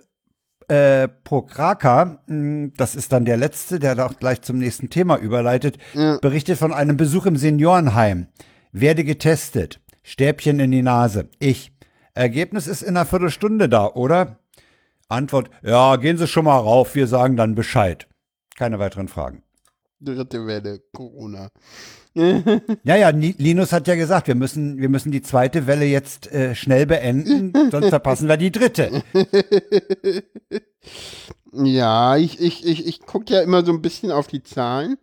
äh, Pokraka, mh, das ist dann der letzte, der da auch gleich zum nächsten Thema überleitet, Ja. berichtet von einem Besuch im Seniorenheim. Werde getestet. Stäbchen in die Nase. Ich. Ergebnis ist in einer Viertelstunde da, oder? Antwort, ja, gehen Sie schon mal rauf, wir sagen dann Bescheid. Keine weiteren Fragen. Dritte Welle, Corona. Ja, ja, Linus hat ja gesagt, wir müssen, wir müssen die zweite Welle jetzt äh, schnell beenden, sonst verpassen wir die dritte. Ja, ich, ich, ich, ich gucke ja immer so ein bisschen auf die Zahlen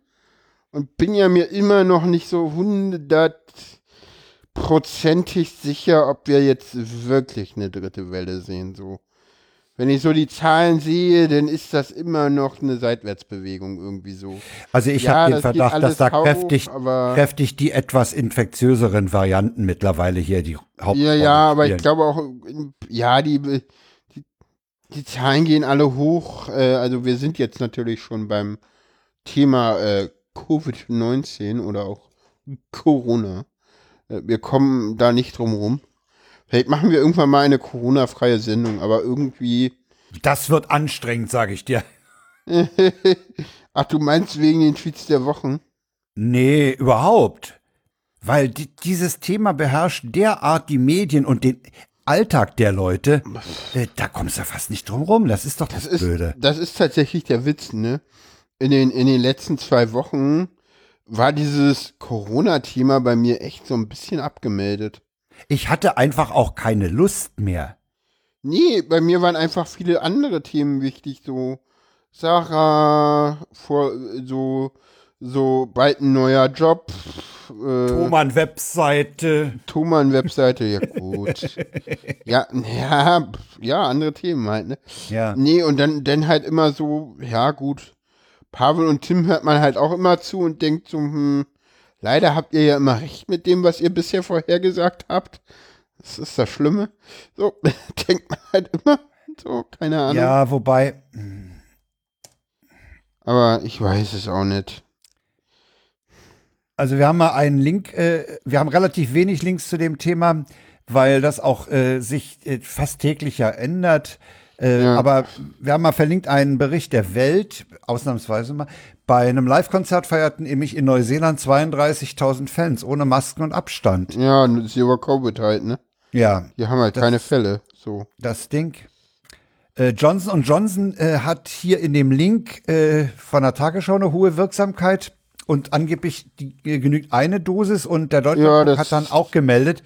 und bin ja mir immer noch nicht so hundertprozentig sicher, ob wir jetzt wirklich eine dritte Welle sehen. So. Wenn ich so die Zahlen sehe, dann ist das immer noch eine Seitwärtsbewegung irgendwie so. Also ich Ja, habe den das Verdacht, dass da kräftig, aber- kräftig die etwas infektiöseren Varianten mittlerweile hier die Hauptrolle Ja, ja, aber ich glaube auch, ja, die, die, die Zahlen gehen alle hoch. Äh, also wir sind jetzt natürlich schon beim Thema äh, Covid-19 oder auch Corona. Äh, wir kommen da nicht drum rum. Vielleicht machen wir irgendwann mal eine Corona-freie Sendung, aber irgendwie. Das wird anstrengend, sage ich dir. Ach, du meinst wegen den Tweets der Wochen? Nee, überhaupt. Weil die, dieses Thema beherrscht derart die Medien und den Alltag der Leute, äh, da kommst du fast nicht drum rum. Das ist doch das, Das ist, Blöde. das ist tatsächlich der Witz, ne? In den, in den letzten zwei Wochen war dieses Corona-Thema bei mir echt so ein bisschen abgemeldet. Ich hatte einfach auch keine Lust mehr. Nee, bei mir waren einfach viele andere Themen wichtig, so Sarah, vor, so, so bald ein neuer Job, äh, Thomann-Webseite. Thomann-Webseite, ja gut. ja, ja, ja, andere Themen halt, ne? Ja. Nee, und dann, dann halt immer so, ja gut, Pavel und Tim hört man halt auch immer zu und denkt so, hm, leider habt ihr ja immer recht mit dem, was ihr bisher vorhergesagt habt. Das ist das Schlimme. So, denkt man halt immer. So, keine Ahnung. Ja, wobei, Aber ich weiß es auch nicht. also wir haben mal einen Link, äh, wir haben relativ wenig Links zu dem Thema, weil das auch äh, sich äh, fast täglich ja ändert. Äh, Ja. Aber wir haben mal verlinkt einen Bericht der Welt, ausnahmsweise mal. Bei einem Live-Konzert feierten nämlich in Neuseeland 32.000 Fans ohne Masken und Abstand. Ja, das ist über Covid halt, ne? Ja, Die haben halt keine Fälle. So. das Ding. Äh, Johnson Johnson äh, hat hier in dem Link äh, von der Tagesschau eine hohe Wirksamkeit und angeblich die, äh, genügt eine Dosis und der Deutsche Ja, das- hat dann auch gemeldet,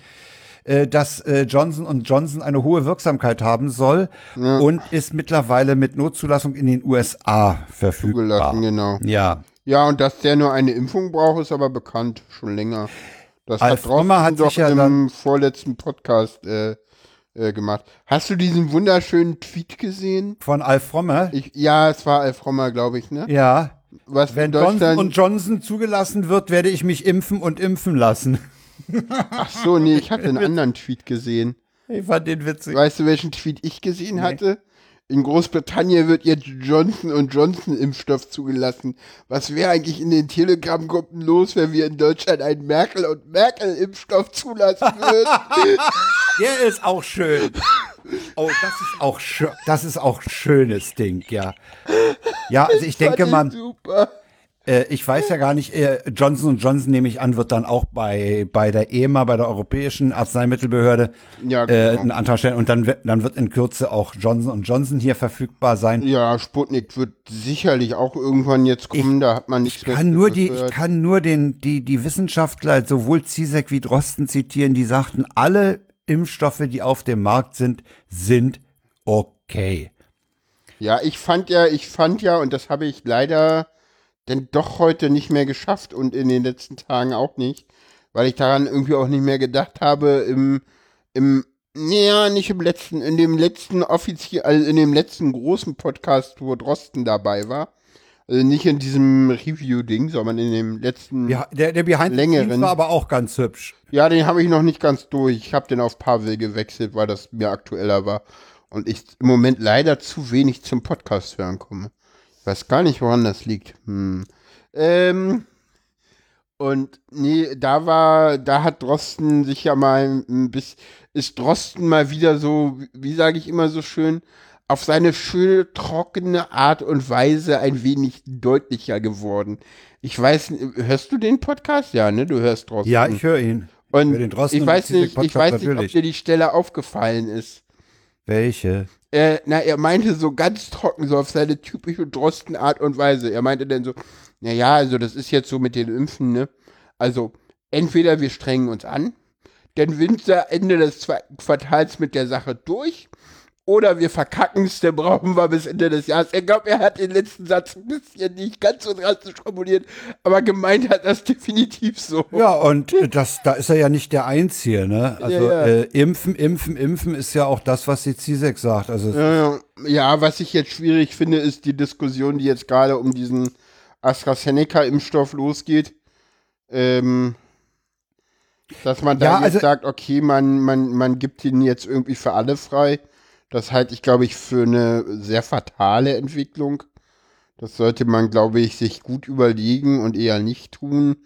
äh, dass äh, Johnson Johnson eine hohe Wirksamkeit haben soll und ist mittlerweile mit Notzulassung in den USA verfügbar. Zugelassen, genau. Ja. Ja, und dass der nur eine Impfung braucht, ist aber bekannt, schon länger. Das Alf hat Römer hat doch sich ja im vorletzten Podcast äh, äh, gemacht. Hast du diesen wunderschönen Tweet gesehen? Von Alf Frommer. Ich, ja, es war Alf Rommer, glaube ich, ne? Ja. Was Wenn Johnson und Johnson zugelassen wird, werde ich mich impfen und impfen lassen. Ach so, nee, ich hatte einen anderen Tweet gesehen. Ich fand den witzig. Weißt du, welchen Tweet ich gesehen hatte? In Großbritannien wird jetzt Johnson Johnson Impfstoff zugelassen. Was wäre eigentlich in den Telegram-Gruppen los, wenn wir in Deutschland einen Merkel und Merkel Impfstoff zulassen würden? Der ist auch schön. Oh, das ist auch schön. Das ist auch schönes Ding, ja. Ja, also ich denke mal, Super. Äh, ich weiß ja gar nicht, äh, Johnson Johnson nehme ich an, wird dann auch bei, bei der EMA, bei der Europäischen Arzneimittelbehörde, Ja, äh, genau. einen Antrag stellen und dann, wird- dann wird in Kürze auch Johnson Johnson hier verfügbar sein. Ja, Sputnik wird sicherlich auch irgendwann jetzt kommen, da hat man nichts Ich kann nur die, ich gehört. kann nur den, die, die Wissenschaftler, sowohl Zizek wie Drosten zitieren, die sagten, alle Impfstoffe, die auf dem Markt sind, sind okay. Ja, ich fand ja, ich fand ja, und das habe ich leider denn doch heute nicht mehr geschafft und in den letzten Tagen auch nicht, weil ich daran irgendwie auch nicht mehr gedacht habe, im, im, naja, nicht im letzten, in dem letzten offiziell, also in dem letzten großen Podcast, wo Drosten dabei war. Also nicht in diesem Review-Ding, sondern in dem letzten. Ja, der, der Behind Längeren. War aber auch ganz hübsch. Ja, den habe ich noch nicht ganz durch. Ich habe den auf Pavel gewechselt, weil das mir aktueller war. Und ich im Moment leider zu wenig zum Podcast hören komme. Ich weiß gar nicht, woran das liegt. Hm. Ähm, und nee, da war, da hat Drosten sich ja mal ein bisschen, ist Drosten mal wieder so, wie- sage ich immer so schön, auf seine schöne, trockene Art und Weise ein wenig deutlicher geworden. Ich weiß, hörst du den Podcast? Ja, ne? Du hörst Drosten. Ja, ich höre ihn. Und höre den Drosten ich weiß den nicht, ich weiß nicht, ob dir die Stelle aufgefallen ist. Welche? Äh, na, er meinte so ganz trocken, so auf seine typische Drosten-Art und Weise. Er meinte dann so, na ja, also das ist jetzt so mit den Impfen, ne? Also, entweder wir strengen uns an, dann Winter Ende des zweiten Quartals mit der Sache durch, oder wir verkacken es, dann brauchen wir bis Ende des Jahres. Ich glaube, er hat den letzten Satz ein bisschen nicht ganz so drastisch formuliert, aber gemeint hat das definitiv so. Ja, und äh, das, da ist er ja nicht der Einzige, ne? Also Ja, ja. Äh, impfen, impfen, impfen ist ja auch das, was die Zizek sagt. Also Ja, ja, was ich jetzt schwierig finde, ist die Diskussion, die jetzt gerade um diesen AstraZeneca-Impfstoff losgeht. Ähm, dass man da Ja, jetzt also- sagt, okay, man, man, man gibt ihn jetzt irgendwie für alle frei. Das halte ich, glaube ich, für eine sehr fatale Entwicklung. Das sollte man, glaube ich, sich gut überlegen und eher nicht tun.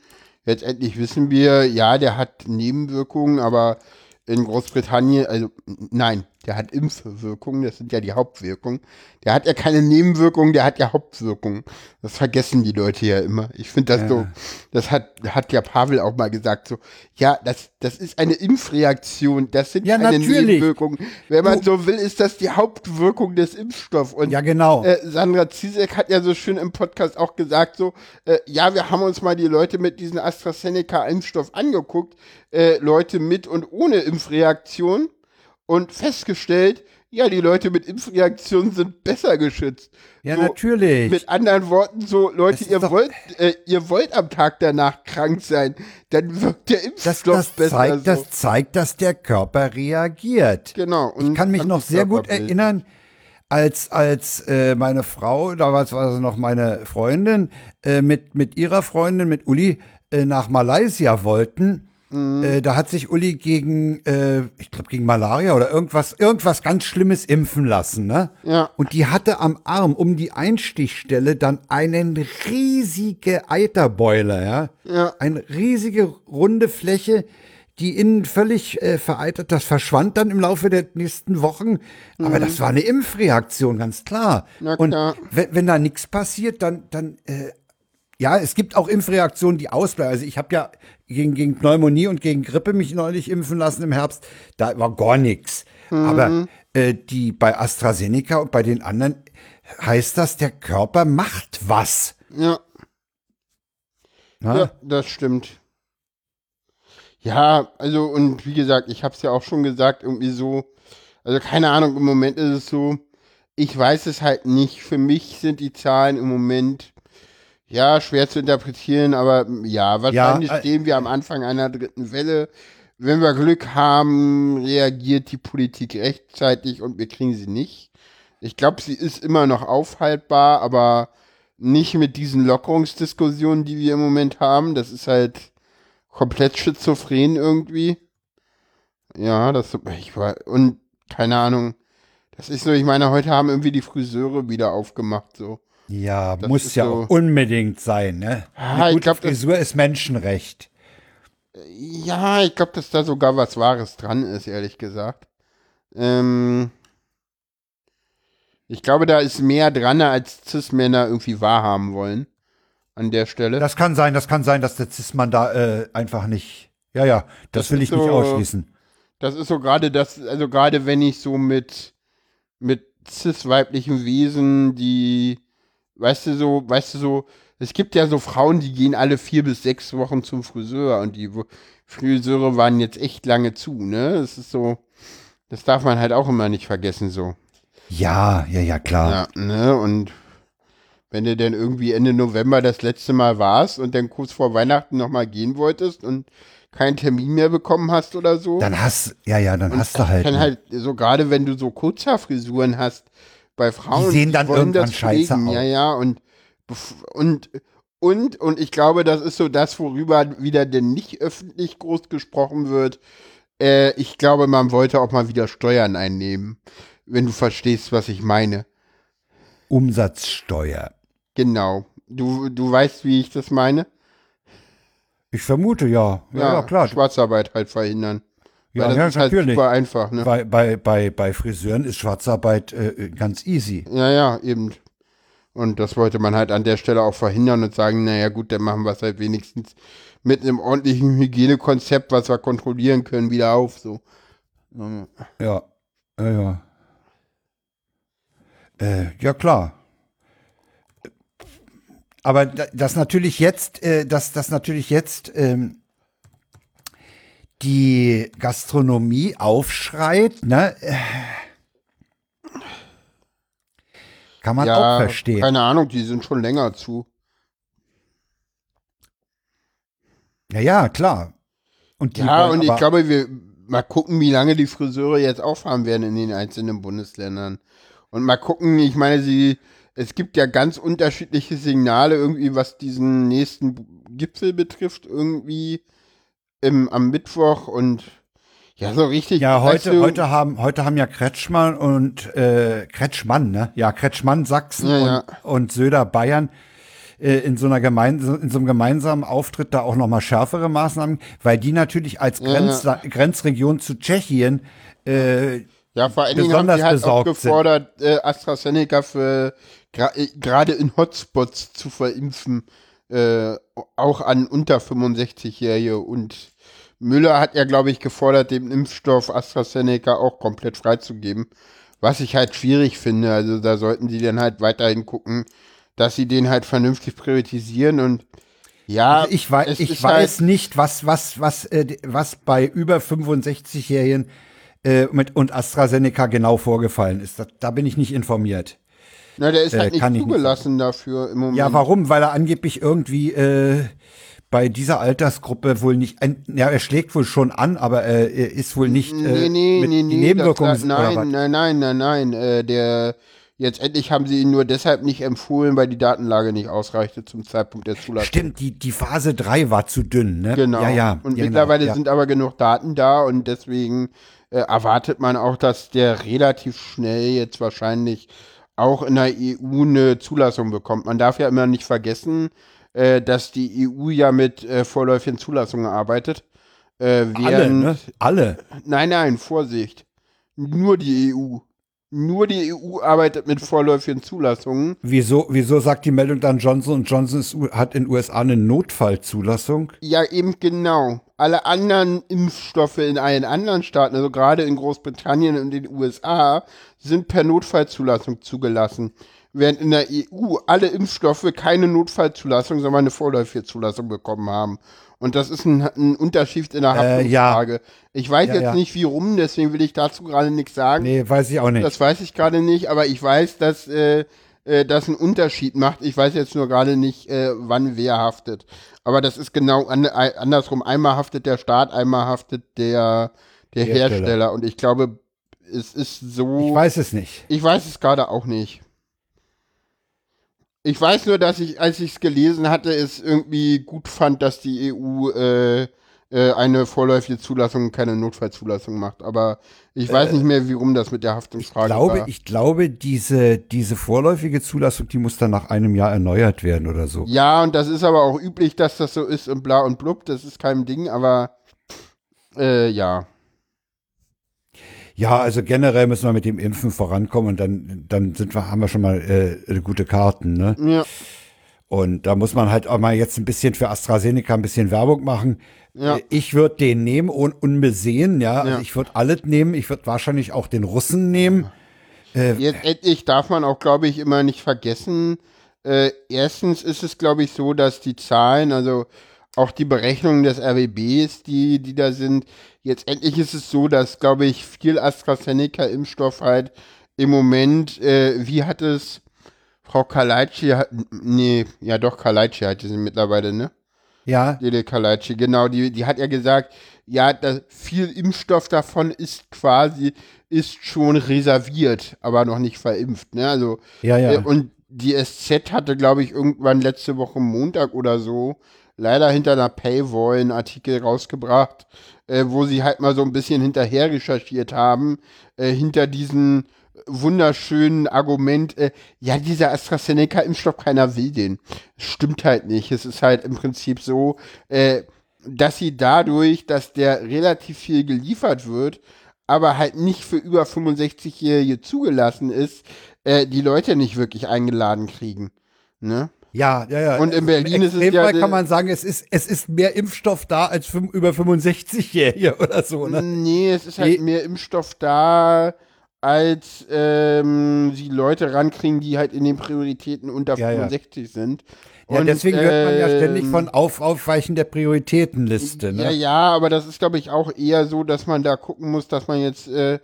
Letztendlich wissen wir, ja, der hat Nebenwirkungen, aber in Großbritannien, also nein, der hat Impfwirkungen, das sind ja die Hauptwirkungen. Der hat ja keine Nebenwirkungen, der hat ja Hauptwirkungen. Das vergessen die Leute ja immer. Ich finde das so, das hat, hat ja Pavel auch mal gesagt, so, ja, das, das ist eine Impfreaktion, das sind Ja, keine natürlich. Nebenwirkungen. Wenn man so will, ist das die Hauptwirkung des Impfstoffs. Und ja, genau. äh, Sandra Zizek hat ja so schön im Podcast auch gesagt, so, äh, ja, wir haben uns mal die Leute mit diesem AstraZeneca-Impfstoff angeguckt, äh, Leute mit und ohne Impfreaktion und festgestellt, ja, die Leute mit Impfreaktionen sind besser geschützt. ja, so, natürlich. Mit anderen Worten, so, Leute, Das ihr wollt, äh, ihr wollt am Tag danach krank sein, dann wirkt der das, Impfstoff das, besser. zeigt, so. das zeigt, dass der Körper reagiert. genau. Ich kann mich noch sehr gut erinnern, als, als äh, meine Frau, damals war sie noch meine Freundin, äh, mit, mit ihrer Freundin, mit Uli, äh, nach Malaysia wollten. Mhm. Äh, da hat sich Uli gegen, äh, ich glaube, gegen Malaria oder irgendwas, irgendwas ganz Schlimmes impfen lassen, ne? Ja. Und die hatte am Arm um die Einstichstelle dann einen riesige Eiterbeule, ja? Ja. Eine riesige runde Fläche, die innen völlig äh, vereitert, das verschwand dann im Laufe der nächsten Wochen. Aber das war eine Impfreaktion, ganz klar. Mhm. Na Und klar. wenn, wenn da nichts passiert, dann, dann äh, Ja, es gibt auch Impfreaktionen, die ausbleiben. Also ich habe ja gegen, gegen Pneumonie und gegen Grippe mich neulich impfen lassen im Herbst. Da war gar nichts. Mhm. Aber äh, die bei AstraZeneca und bei den anderen heißt das, der Körper macht was. Ja. Ja, das stimmt. Ja, also und wie gesagt, ich habe es ja auch schon gesagt, irgendwie so, also keine Ahnung, im Moment ist es so, ich weiß es halt nicht. Für mich sind die Zahlen im Moment ja schwer zu interpretieren, aber ja, wahrscheinlich ja, äh, stehen wir am Anfang einer dritten Welle. Wenn wir Glück haben, reagiert die Politik rechtzeitig und wir kriegen sie nicht. Ich glaube, sie ist immer noch aufhaltbar, aber nicht mit diesen Lockerungsdiskussionen, die wir im Moment haben. Das ist halt komplett schizophren irgendwie. Ja, das ich war und keine Ahnung. Das ist so, ich meine, heute haben irgendwie die Friseure wieder aufgemacht so. Ja, das muss ja so, unbedingt sein, ne? Ah, Eine gute glaub, Frisur ist Menschenrecht. Ja, ich glaube, dass da sogar was Wahres dran ist, ehrlich gesagt. Ähm, ich glaube, da ist mehr dran, als Cis-Männer irgendwie wahrhaben wollen. An der Stelle. Das kann sein, das kann sein, dass der Cis-Mann da äh, einfach nicht. Ja, ja, das, das will ich so, nicht ausschließen. Das ist so gerade das, also gerade wenn ich so mit, mit cis-weiblichen Wesen, die, weißt du, so, weißt du, so, es gibt ja so Frauen, die gehen alle vier bis sechs Wochen zum Friseur und die Friseure waren jetzt echt lange zu, ne? Das ist so, das darf man halt auch immer nicht vergessen, so. Ja, ja, ja, klar. Ja, ne? Und wenn du denn irgendwie Ende November das letzte Mal warst und dann kurz vor Weihnachten nochmal gehen wolltest und keinen Termin mehr bekommen hast oder so. Dann hast, ja, ja, dann hast du halt. Dann halt, so gerade wenn du so Kurzhaarfrisuren hast, bei Frauen, die sehen dann die irgendwann scheiße aus. Ja, ja, und, und, und, und ich glaube, das ist so das, worüber wieder denn nicht öffentlich groß gesprochen wird. Äh, ich glaube, man wollte auch mal wieder Steuern einnehmen wenn du verstehst, was ich meine. Umsatzsteuer. Genau. Du, du weißt, wie ich das meine? Ich vermute ja. Ja, ja, ja klar. Schwarzarbeit halt verhindern. Ja, das ja, ist halt natürlich. super einfach. Ne? Bei, bei, bei, bei Friseuren ist Schwarzarbeit äh, ganz easy. Ja, ja, eben. Und das wollte man halt an der Stelle auch verhindern und sagen, naja gut, dann machen wir es halt wenigstens mit einem ordentlichen Hygienekonzept, was wir kontrollieren können, wieder auf. So. Ja, ja, ja. Äh, ja, klar. Aber das natürlich jetzt, äh, dass das natürlich jetzt ähm, die Gastronomie aufschreit, ne? Kann man ja, auch verstehen. Keine Ahnung, die sind schon länger zu. Ja, ja, klar. Und ja, und ich glaube, wir mal gucken, wie lange die Friseure jetzt aufhaben werden in den einzelnen Bundesländern. Und mal gucken, ich meine, sie, es gibt ja ganz unterschiedliche Signale irgendwie, was diesen nächsten Gipfel betrifft, irgendwie im, am Mittwoch und ja, so richtig. Ja, heute, du, heute haben, heute haben ja Kretschmann und äh, Kretschmann, ne? Ja, Kretschmann Sachsen ja, und, ja. und Söder Bayern äh, in so einer gemein, in so einem gemeinsamen Auftritt da auch noch mal schärfere Maßnahmen, weil die natürlich als Grenz, ja, Grenzregion zu Tschechien äh, ja, vor allen Dingen haben die halt auch gefordert, äh, AstraZeneca für äh, gerade in Hotspots zu verimpfen, äh, auch an unter 65-Jährige. Und Müller hat ja, glaube ich, gefordert, den Impfstoff AstraZeneca auch komplett freizugeben. Was ich halt schwierig finde. Also da sollten sie dann halt weiterhin gucken, dass sie den halt vernünftig priorisieren und ja, also ich weiß, ich weiß halt nicht, was, was, was, äh, was bei über 65-Jährigen äh, mit, und AstraZeneca genau vorgefallen ist. Da, da bin ich nicht informiert. Na, der ist halt äh, nicht zugelassen nicht dafür im Moment. Ja, warum? Weil er angeblich irgendwie äh, bei dieser Altersgruppe wohl nicht, ja, er schlägt wohl schon an, aber äh, er ist wohl nicht äh, nee, nee, mit nee, nee, Nebenwirkungen. Das, nein, nein, nein, nein, nein, äh, der Jetzt endlich haben sie ihn nur deshalb nicht empfohlen, weil die Datenlage nicht ausreichte zum Zeitpunkt der Zulassung. Stimmt, die, die Phase 3 war zu dünn, ne? Genau. Ja, ja. Und ja, mittlerweile genau, ja. sind aber genug Daten da und deswegen äh, erwartet man auch, dass der relativ schnell jetzt wahrscheinlich auch in der EU eine Zulassung bekommt. Man darf ja immer nicht vergessen, äh, dass die EU ja mit äh, vorläufigen Zulassungen arbeitet. Äh, Alle, ne? Alle. Nein, nein, Vorsicht. Nur die EU. nur die EU arbeitet mit vorläufigen Zulassungen. Wieso, wieso sagt die Meldung dann Johnson Johnson ist, hat in den USA eine Notfallzulassung? Ja, eben genau. Alle anderen Impfstoffe in allen anderen Staaten, also gerade in Großbritannien und den USA, sind per Notfallzulassung zugelassen. Während in der EU alle Impfstoffe keine Notfallzulassung, sondern eine vorläufige Zulassung bekommen haben. Und das ist ein, ein Unterschied in der Äh, ja. Haftungsfrage. Ich weiß Ja, jetzt ja. nicht wie rum, deswegen will ich dazu gerade nichts sagen. Nee, weiß ich auch nicht. Das weiß ich gerade nicht, aber ich weiß, dass äh, äh, das einen Unterschied macht. Ich weiß jetzt nur gerade nicht, äh, wann wer haftet. Aber das ist genau an, äh, andersrum. Einmal haftet der Staat, einmal haftet der, der Hersteller. Hersteller. Und ich glaube, es ist so. ich weiß es nicht. Ich weiß es gerade auch nicht. Ich weiß nur, dass ich, als ich es gelesen hatte, es irgendwie gut fand, dass die EU äh, äh, eine vorläufige Zulassung, keine Notfallzulassung macht. Aber ich weiß nicht mehr, wie rum das mit der Haftungsfrage Ich glaube, war. ich glaube, diese, diese vorläufige Zulassung, die muss dann nach einem Jahr erneuert werden oder so. Ja, und das ist aber auch üblich, dass das so ist und bla und blub, das ist kein Ding, aber äh, ja. Ja, also generell müssen wir mit dem Impfen vorankommen und dann, dann sind wir, haben wir schon mal äh, gute Karten, ne? Ja, Und da muss man halt auch mal jetzt ein bisschen für AstraZeneca ein bisschen Werbung machen. Ja. Äh, Ich würde den nehmen, un unbesehen, ja. Also Ja. ich würde alles nehmen. Ich würde wahrscheinlich auch den Russen nehmen. Äh, jetzt endlich darf man auch, glaube ich, immer nicht vergessen. Äh, erstens ist es, glaube ich, so, dass die Zahlen, also auch die Berechnungen des RWBs, die, die da sind, jetzt endlich ist es so, dass, glaube ich, viel AstraZeneca-Impfstoff halt im Moment, äh, wie hat es Frau Kalaitschi, hat- nee, ja doch, Kalaitschi hat sie mittlerweile, ne? ja, Lele Kalaitschi, genau, die, die hat ja gesagt, ja, viel Impfstoff davon ist quasi, ist schon reserviert, aber noch nicht verimpft, ne? Also, ja, ja. äh, und die SZ hatte, glaube ich, irgendwann letzte Woche Montag oder so, leider hinter einer Paywall einen Artikel rausgebracht, äh, wo sie halt mal so ein bisschen hinterher recherchiert haben, äh, hinter diesen wunderschönen Argument, äh, ja, dieser AstraZeneca-Impfstoff, keiner will den. Stimmt halt nicht. Es ist halt im Prinzip so, äh, dass sie dadurch, dass der relativ viel geliefert wird, aber halt nicht für über 65-Jährige zugelassen ist, äh, die Leute nicht wirklich eingeladen kriegen. Ne? Ja, ja, ja. Und in Berlin Im ist es ja- kann man sagen, es ist, es ist mehr Impfstoff da als für über 65-Jährige oder so, ne? Nee, es ist halt Nee. mehr Impfstoff da, als ähm, sie Leute rankriegen, die halt in den Prioritäten unter Ja, ja. 65 sind. Ja, Und, deswegen hört man ja ständig ähm, von Auf Aufweichen der Prioritätenliste, ne? Ja, ja, aber das ist, glaube ich, auch eher so, dass man da gucken muss, dass man jetzt äh,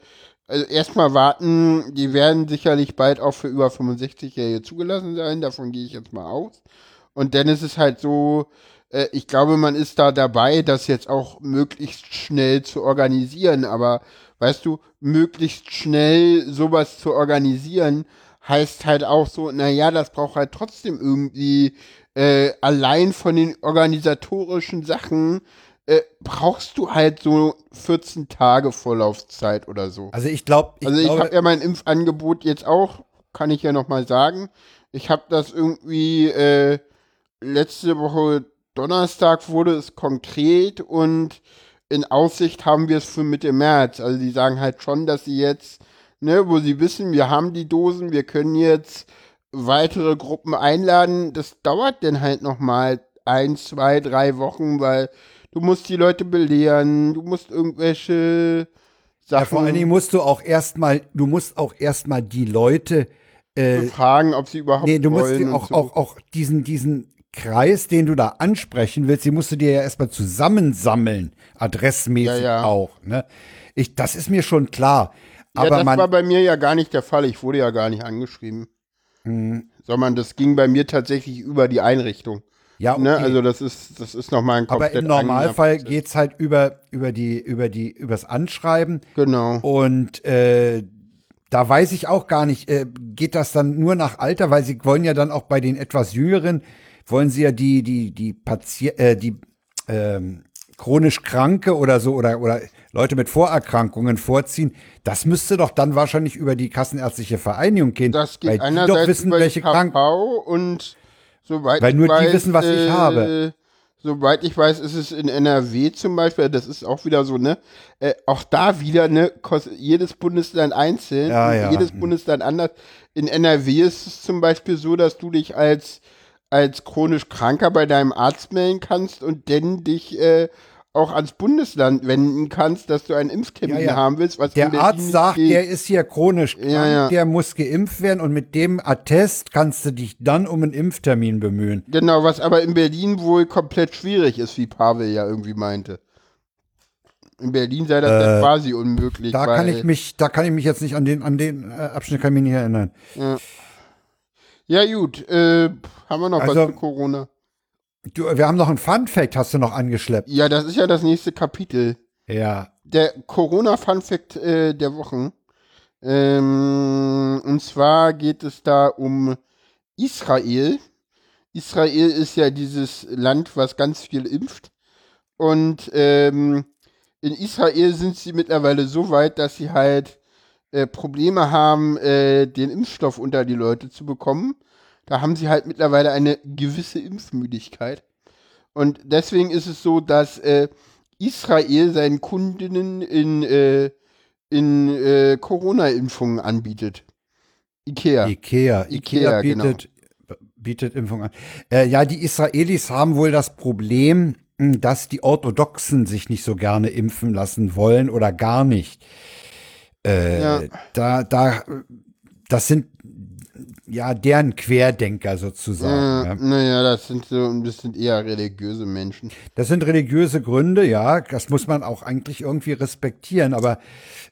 also erstmal warten, die werden sicherlich bald auch für über 65-Jährige zugelassen sein, davon gehe ich jetzt mal aus. Und dann ist es halt so, äh, ich glaube, man ist da dabei, das jetzt auch möglichst schnell zu organisieren, aber weißt du, möglichst schnell sowas zu organisieren, heißt halt auch so, naja, das braucht halt trotzdem irgendwie äh, allein von den organisatorischen Sachen äh, brauchst du halt so 14 Tage Vorlaufzeit oder so. Also ich glaube, ich Also ich glaube, habe ja mein Impfangebot jetzt auch, kann ich ja noch mal sagen. Ich habe das irgendwie äh, letzte Woche Donnerstag wurde es konkret und in Aussicht haben wir es für Mitte März. Also die sagen halt schon, dass sie jetzt, ne, wo sie wissen, wir haben die Dosen, wir können jetzt weitere Gruppen einladen. Das dauert dann halt noch mal ein, zwei, drei Wochen, weil du musst die Leute belehren, du musst irgendwelche Sachen ja, vor allen Dingen musst du auch erstmal, du musst auch erstmal die Leute, äh, fragen, ob sie überhaupt nee, du musst wollen die auch, so. auch, auch diesen, diesen Kreis, den du da ansprechen willst, den musst du dir ja erstmal zusammensammeln, adressmäßig Ja, ja. auch, ne? Ich, das ist mir schon klar. Ja, Aber das man, war bei mir ja gar nicht der Fall. Ich wurde ja gar nicht angeschrieben. Mhm. Sondern das ging bei mir tatsächlich über die Einrichtung. Ja, okay. Ne? Also das ist, das ist nochmal ein aber komplett im Normalfall Prozess. geht's halt über, über die, über die, übers Anschreiben Genau. Und äh, da weiß ich auch gar nicht, äh, geht das dann nur nach Alter, weil sie wollen ja dann auch bei den etwas Jüngeren, wollen sie ja die, die, die Pati äh, die ähm, chronisch Kranke oder so oder, oder Leute mit Vorerkrankungen vorziehen. Das müsste doch dann wahrscheinlich über die Kassenärztliche Vereinigung gehen. Das geht weil die einerseits doch wissen, über welche die KV Kranken. und soweit Weil ich nur die weiß, wissen, was ich äh, habe. Soweit ich weiß, ist es in NRW zum Beispiel, das ist auch wieder so, ne? Äh, auch da wieder, ne? Kostet jedes Bundesland einzeln, Ja, ja. jedes Bundesland anders. In NRW ist es zum Beispiel so, dass du dich als, als chronisch Kranker bei deinem Arzt melden kannst und dann dich äh, auch ans Bundesland wenden kannst, dass du einen Impftermin Ja, ja. haben willst. Was Der Arzt sagt, geht. der ist hier chronisch krank, Ja, der muss geimpft werden und mit dem Attest kannst du dich dann um einen Impftermin bemühen. Genau, was aber in Berlin wohl komplett schwierig ist, wie Pavel ja irgendwie meinte. In Berlin sei das ja quasi unmöglich. Äh, Da kann ich mich, da kann ich mich jetzt nicht an den, an den äh, Abschnitt kann ich mich nicht erinnern. Ja, gut. Äh, haben wir noch Also- was zu Corona? Du, wir haben noch einen Fun Fact, hast du noch angeschleppt? Ja, das ist ja das nächste Kapitel. Ja. Der Corona-Fun-Fact äh, der Wochen. Ähm, und zwar geht es da um Israel. Israel ist ja dieses Land, was ganz viel impft. Und ähm, in Israel sind sie mittlerweile so weit, dass sie halt äh, Probleme haben, äh, den Impfstoff unter die Leute zu bekommen. Da haben sie halt mittlerweile eine gewisse Impfmüdigkeit. Und deswegen ist es so, dass äh, Israel seinen Kundinnen in, äh, in äh, Corona-Impfungen anbietet. Ikea. Ikea. Ikea, Ikea bietet, bietet Impfung an. Äh, ja, die Israelis haben wohl das Problem, mh, dass die Orthodoxen sich nicht so gerne impfen lassen wollen oder gar nicht. Äh, Ja. Da, da, das sind ja deren Querdenker sozusagen. Äh, ja. naja, das sind so, das sind eher religiöse Menschen. Das sind religiöse Gründe, ja, das muss man auch eigentlich irgendwie respektieren, aber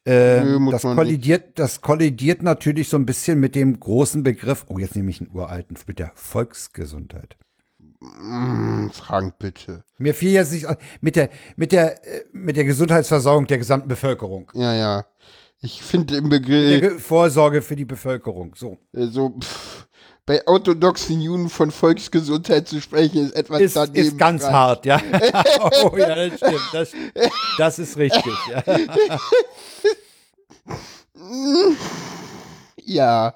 äh, Nö, das kollidiert, das kollidiert natürlich so ein bisschen mit dem großen Begriff, oh, jetzt nehme ich einen uralten, mit der Volksgesundheit. Mm, Frank, bitte. Mir fiel jetzt nicht mit der, mit der, äh, mit der Gesundheitsversorgung der gesamten Bevölkerung. Ja, ja. Ich finde im Begriff, Ge Vorsorge für die Bevölkerung. So. so, pff, bei orthodoxen Juden von Volksgesundheit zu sprechen, ist etwas Ist, daneben. ist ganz dran. hart, ja. oh ja, das stimmt. Das, das ist richtig. Ja. Ja.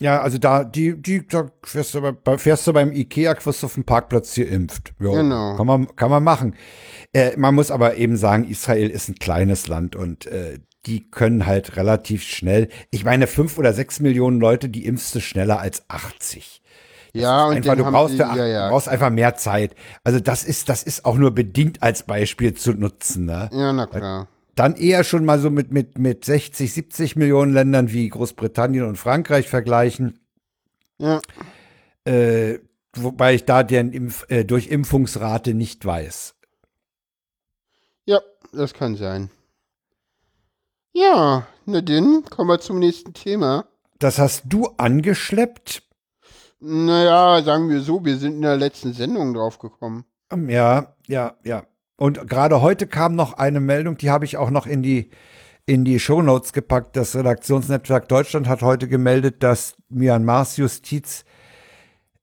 Ja, also da, die, die, da fährst du, bei, fährst du beim Ikea, kriegst du auf dem Parkplatz hier impft. Genau. Kann man, kann man machen. Äh, man muss aber eben sagen, Israel ist ein kleines Land und äh, die können halt relativ schnell, ich meine, fünf oder sechs Millionen Leute, die impfst du schneller als 80. Ja, und Einfach, du brauchst, für, ja, ja. brauchst einfach mehr Zeit. Also das ist, das ist auch nur bedingt als Beispiel zu nutzen. Ne? Ja, na klar. Dann eher schon mal so mit, mit, mit 60, 70 Millionen Ländern wie Großbritannien und Frankreich vergleichen. Ja. Äh, wobei ich da deren Impf äh, Durchimpfungsrate nicht weiß. Das kann sein. Ja, na dann kommen wir zum nächsten Thema. Das hast du angeschleppt? Naja, sagen wir so, wir sind in der letzten Sendung drauf gekommen. Ähm, Ja, ja, ja. Und gerade heute kam noch eine Meldung, die habe ich auch noch in die, in die Shownotes gepackt. Das Redaktionsnetzwerk Deutschland hat heute gemeldet, dass Myanmars Justiz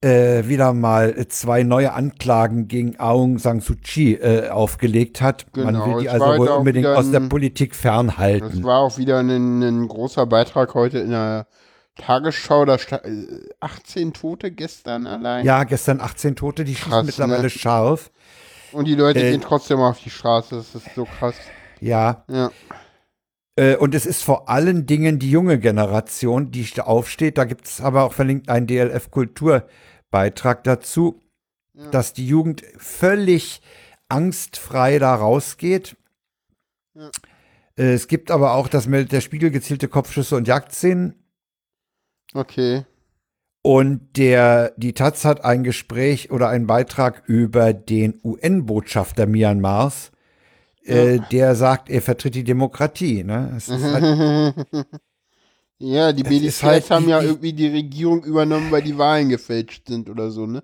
äh, wieder mal zwei neue Anklagen gegen Aung San Suu Kyi äh, aufgelegt hat. Man Genau, will die also wohl auch unbedingt aus der Politik Das fernhalten. war auch wieder ein, ein großer Beitrag heute in der Tagesschau. Da sta- äh, 18 Tote gestern allein. Ja, gestern 18 Tote, die schießen Krass, mittlerweile ne? scharf. Und die Leute Äh, gehen trotzdem auf die Straße. Das ist so krass. Ja, Ja. Äh, Und es ist vor allen Dingen die junge Generation, die aufsteht. Da gibt es aber auch verlinkt einen DLF-Kulturbeitrag dazu, dass die Jugend völlig angstfrei da rausgeht. Ja. Äh, Es gibt aber auch das meldet der Spiegel gezielte Kopfschüsse und Jagdszenen. Okay. Und der, die Taz hat ein Gespräch oder einen Beitrag über den UN-Botschafter Myanmars, äh, der sagt, er vertritt die Demokratie. Ne? Halt, Ja, die BDCs haben ja irgendwie die Regierung übernommen, weil die Wahlen gefälscht sind oder so, ne?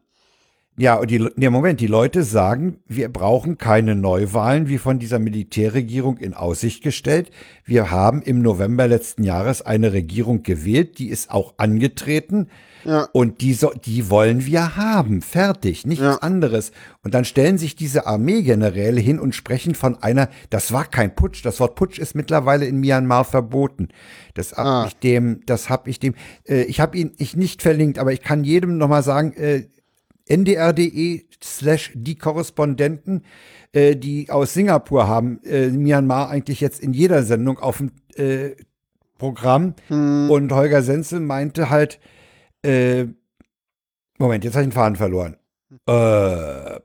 Ja, und die, nee, Moment, die Leute sagen, wir brauchen keine Neuwahlen, wie von dieser Militärregierung in Aussicht gestellt. Wir haben im November letzten Jahres eine Regierung gewählt, die ist auch angetreten. Ja. Und die, so, die wollen wir haben. Fertig, nichts Ja. anderes. Und dann stellen sich diese Armeegeneräle hin und sprechen von einer, das war kein Putsch, das Wort Putsch ist mittlerweile in Myanmar verboten. Das hab Ah. ich dem, das hab ich dem, äh, ich habe ihn ich nicht verlinkt, aber ich kann jedem nochmal sagen, äh, ndr.de slash die Korrespondenten, äh, die aus Singapur haben äh, Myanmar eigentlich jetzt in jeder Sendung auf dem äh, Programm. Hm. Und Holger Senzel meinte halt, äh, Moment, jetzt habe ich den Faden verloren. Äh.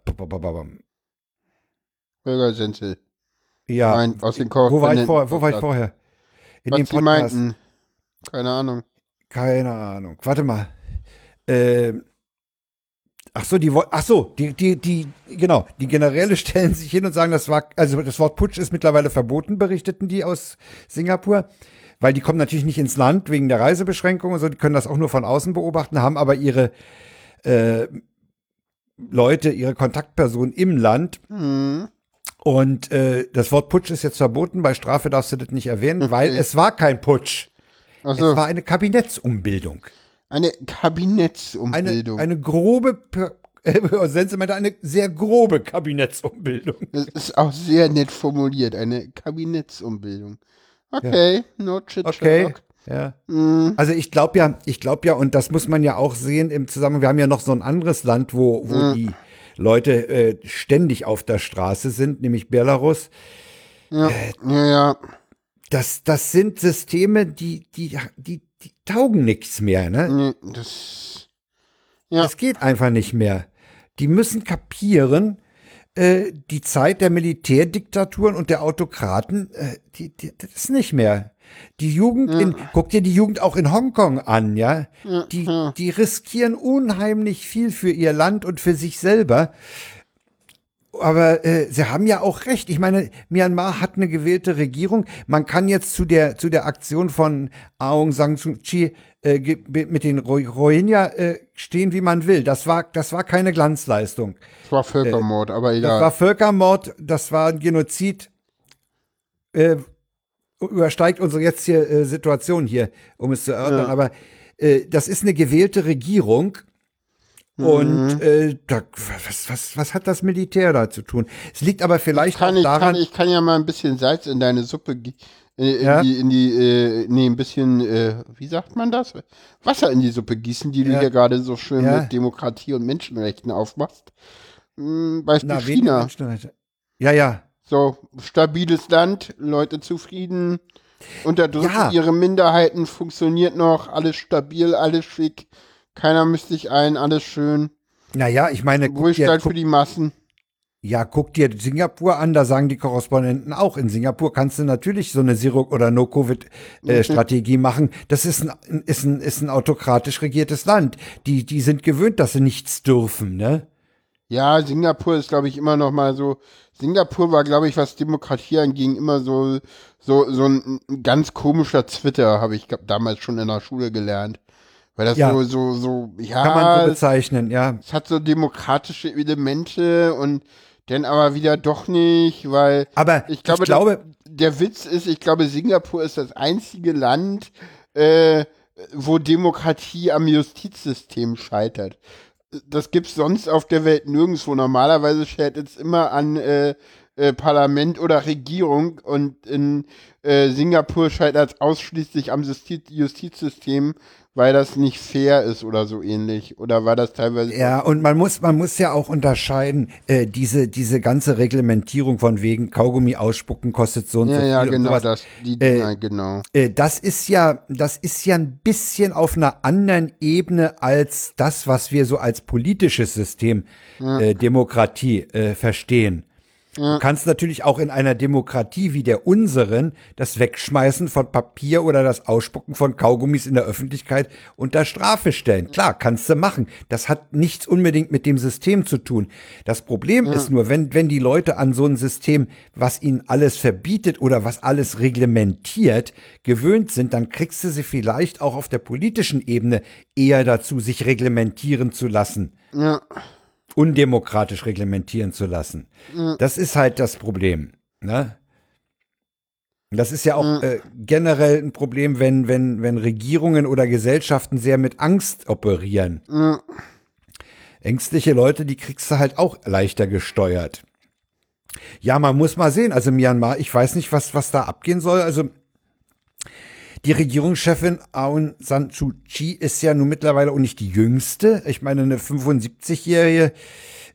Holger Senzel. ja, Mein, aus den wo war ich, Korrespondenten- vor, wo war ich vorher? In Was dem Sie Podcast. meinten. Keine Ahnung. Keine Ahnung. Warte mal. Ähm, ach so, die, ach so, die, die, die, genau, die Generäle stellen sich hin und sagen, das war, also das Wort Putsch ist mittlerweile verboten, berichteten die aus Singapur, weil die kommen natürlich nicht ins Land wegen der Reisebeschränkungen und so, die können das auch nur von außen beobachten, haben aber ihre äh, Leute, ihre Kontaktpersonen im Land Hm. und äh, das Wort Putsch ist jetzt verboten, bei Strafe darfst du das nicht erwähnen, weil es war kein Putsch. Also Es war eine Kabinettsumbildung. Eine Eine, Kabinettsumbildung. eine grobe, Per- äh, Sense meinte eine sehr grobe Kabinettsumbildung. das ist auch sehr nett formuliert. Eine Kabinettsumbildung. Okay, no chit Okay. Ja. Hm. Also ich glaube ja, ich glaube ja, und das muss man ja auch sehen im Zusammenhang, wir haben ja noch so ein anderes Land, wo, wo die Leute äh, ständig auf der Straße sind, nämlich Belarus. Ja, ja, ja. Das, das sind Systeme, die, die, die, die taugen nichts mehr, ne? Nee, das. Ja. Das geht einfach nicht mehr. Die müssen kapieren, äh, die Zeit der Militärdiktaturen und der Autokraten, äh, die, die, das ist nicht mehr. Die Jugend in, guck dir die Jugend auch in Hongkong an, ja. Die, die riskieren unheimlich viel für ihr Land und für sich selber. Aber äh, Sie haben ja auch recht. Ich meine, Myanmar hat eine gewählte Regierung. Man kann jetzt zu der zu der Aktion von Aung San Suu Kyi äh, mit den Ro- Rohingya äh, stehen, wie man will. Das war das war keine Glanzleistung. Das war Völkermord, aber Das egal. war Völkermord. Das war ein Genozid. Äh, übersteigt unsere jetzige äh, Situation hier, um es zu erörtern. Ja. Aber äh, das ist eine gewählte Regierung. Mhm. Und äh, da, was, was, was hat das Militär da zu tun? Es liegt aber vielleicht kann auch ich, daran, kann, ich kann ja mal ein bisschen Salz in deine Suppe, äh, in Ja. die, in die äh, nee, ein bisschen, äh, wie sagt man das? Wasser in die Suppe gießen, die du Ja. hier gerade so schön Ja. mit Demokratie und Menschenrechten aufmachst. Hm, Beispiel na, China. Ja, ja. So, stabiles Land, Leute zufrieden, unterdrücken Ja. ihre Minderheiten, funktioniert noch, alles stabil, alles schick, keiner misst sich ein, alles schön. Naja, ich meine, guck, für die Massen. ja, guck dir Singapur an, da sagen die Korrespondenten auch, in Singapur kannst du natürlich so eine Zero- oder No-Covid-Strategie machen. Das ist ein, ist, ein, ist ein autokratisch regiertes Land. Die, die sind gewöhnt, dass sie nichts dürfen, ne? Ja, Singapur ist, glaube ich, immer noch mal so. Singapur war, glaube ich, was Demokratie anging, immer so, so, so ein, ein ganz komischer Twitter, habe ich glaub, damals schon in der Schule gelernt. Weil das Ja. so, so, so, ja, Kann man so bezeichnen, ja. es hat so demokratische Elemente und dann aber wieder doch nicht, weil Aber ich glaube, ich glaube der, der Witz ist, ich glaube, Singapur ist das einzige Land, äh, wo Demokratie am Justizsystem scheitert. Das gibt's sonst auf der Welt nirgendwo. Normalerweise scheitert es immer an äh, äh, Parlament oder Regierung und in äh, Singapur scheitert es ausschließlich am Justiz Justizsystem, weil das nicht fair ist oder so ähnlich. Oder war das teilweise Ja, und man muss, man muss ja auch unterscheiden, äh, diese, diese ganze Reglementierung von wegen Kaugummi ausspucken kostet so und so Ja, viel. ja, genau das. Die Äh, Dinger, genau. Äh, das ist ja, das ist ja ein bisschen auf einer anderen Ebene als das, was wir so als politisches System äh, Demokratie äh, verstehen. Du kannst natürlich auch in einer Demokratie wie der unseren das Wegschmeißen von Papier oder das Ausspucken von Kaugummis in der Öffentlichkeit unter Strafe stellen. Klar, kannst du machen. Das hat nichts unbedingt mit dem System zu tun. Das Problem ist nur, wenn, wenn die Leute an so ein System, was ihnen alles verbietet oder was alles reglementiert, gewöhnt sind, dann kriegst du sie vielleicht auch auf der politischen Ebene eher dazu, sich reglementieren zu lassen Ja. Undemokratisch reglementieren zu lassen. Das ist halt das Problem. Ne? Das ist ja auch äh, generell ein Problem, wenn, wenn, wenn Regierungen oder Gesellschaften sehr mit Angst operieren. Ja. Ängstliche Leute, die kriegst du halt auch leichter gesteuert. Ja, man muss mal sehen. Also Myanmar, ich weiß nicht, was, was da abgehen soll. Also die Regierungschefin Aung San Suu Kyi ist ja nun mittlerweile auch nicht die jüngste. Ich meine, eine 75-Jährige,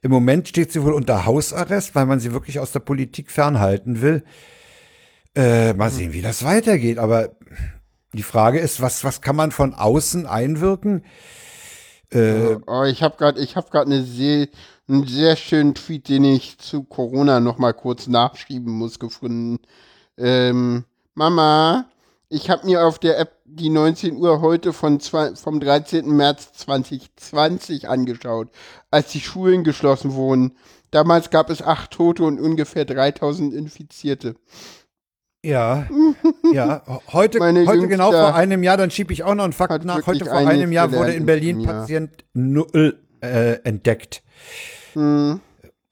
im Moment steht sie wohl unter Hausarrest, weil man sie wirklich aus der Politik fernhalten will. Äh, mal sehen, wie das weitergeht. Aber die Frage ist, was, was kann man von außen einwirken? Äh, oh, ich habe gerade, ich habe gerade eine sehr, einen sehr schönen Tweet, den ich zu Corona noch mal kurz nachschieben muss, gefunden. Ähm, Mama, ich habe mir auf der App die 19 Uhr heute von zwei, vom 13. März 2020 angeschaut, als die Schulen geschlossen wurden. Damals gab es acht Tote und ungefähr 3000 Infizierte. Ja, ja. Heute, heute genau vor einem Jahr, dann schiebe ich auch noch einen Fakt nach. Heute vor einem Jahr wurde in Berlin in Patient Null äh, entdeckt. Hm.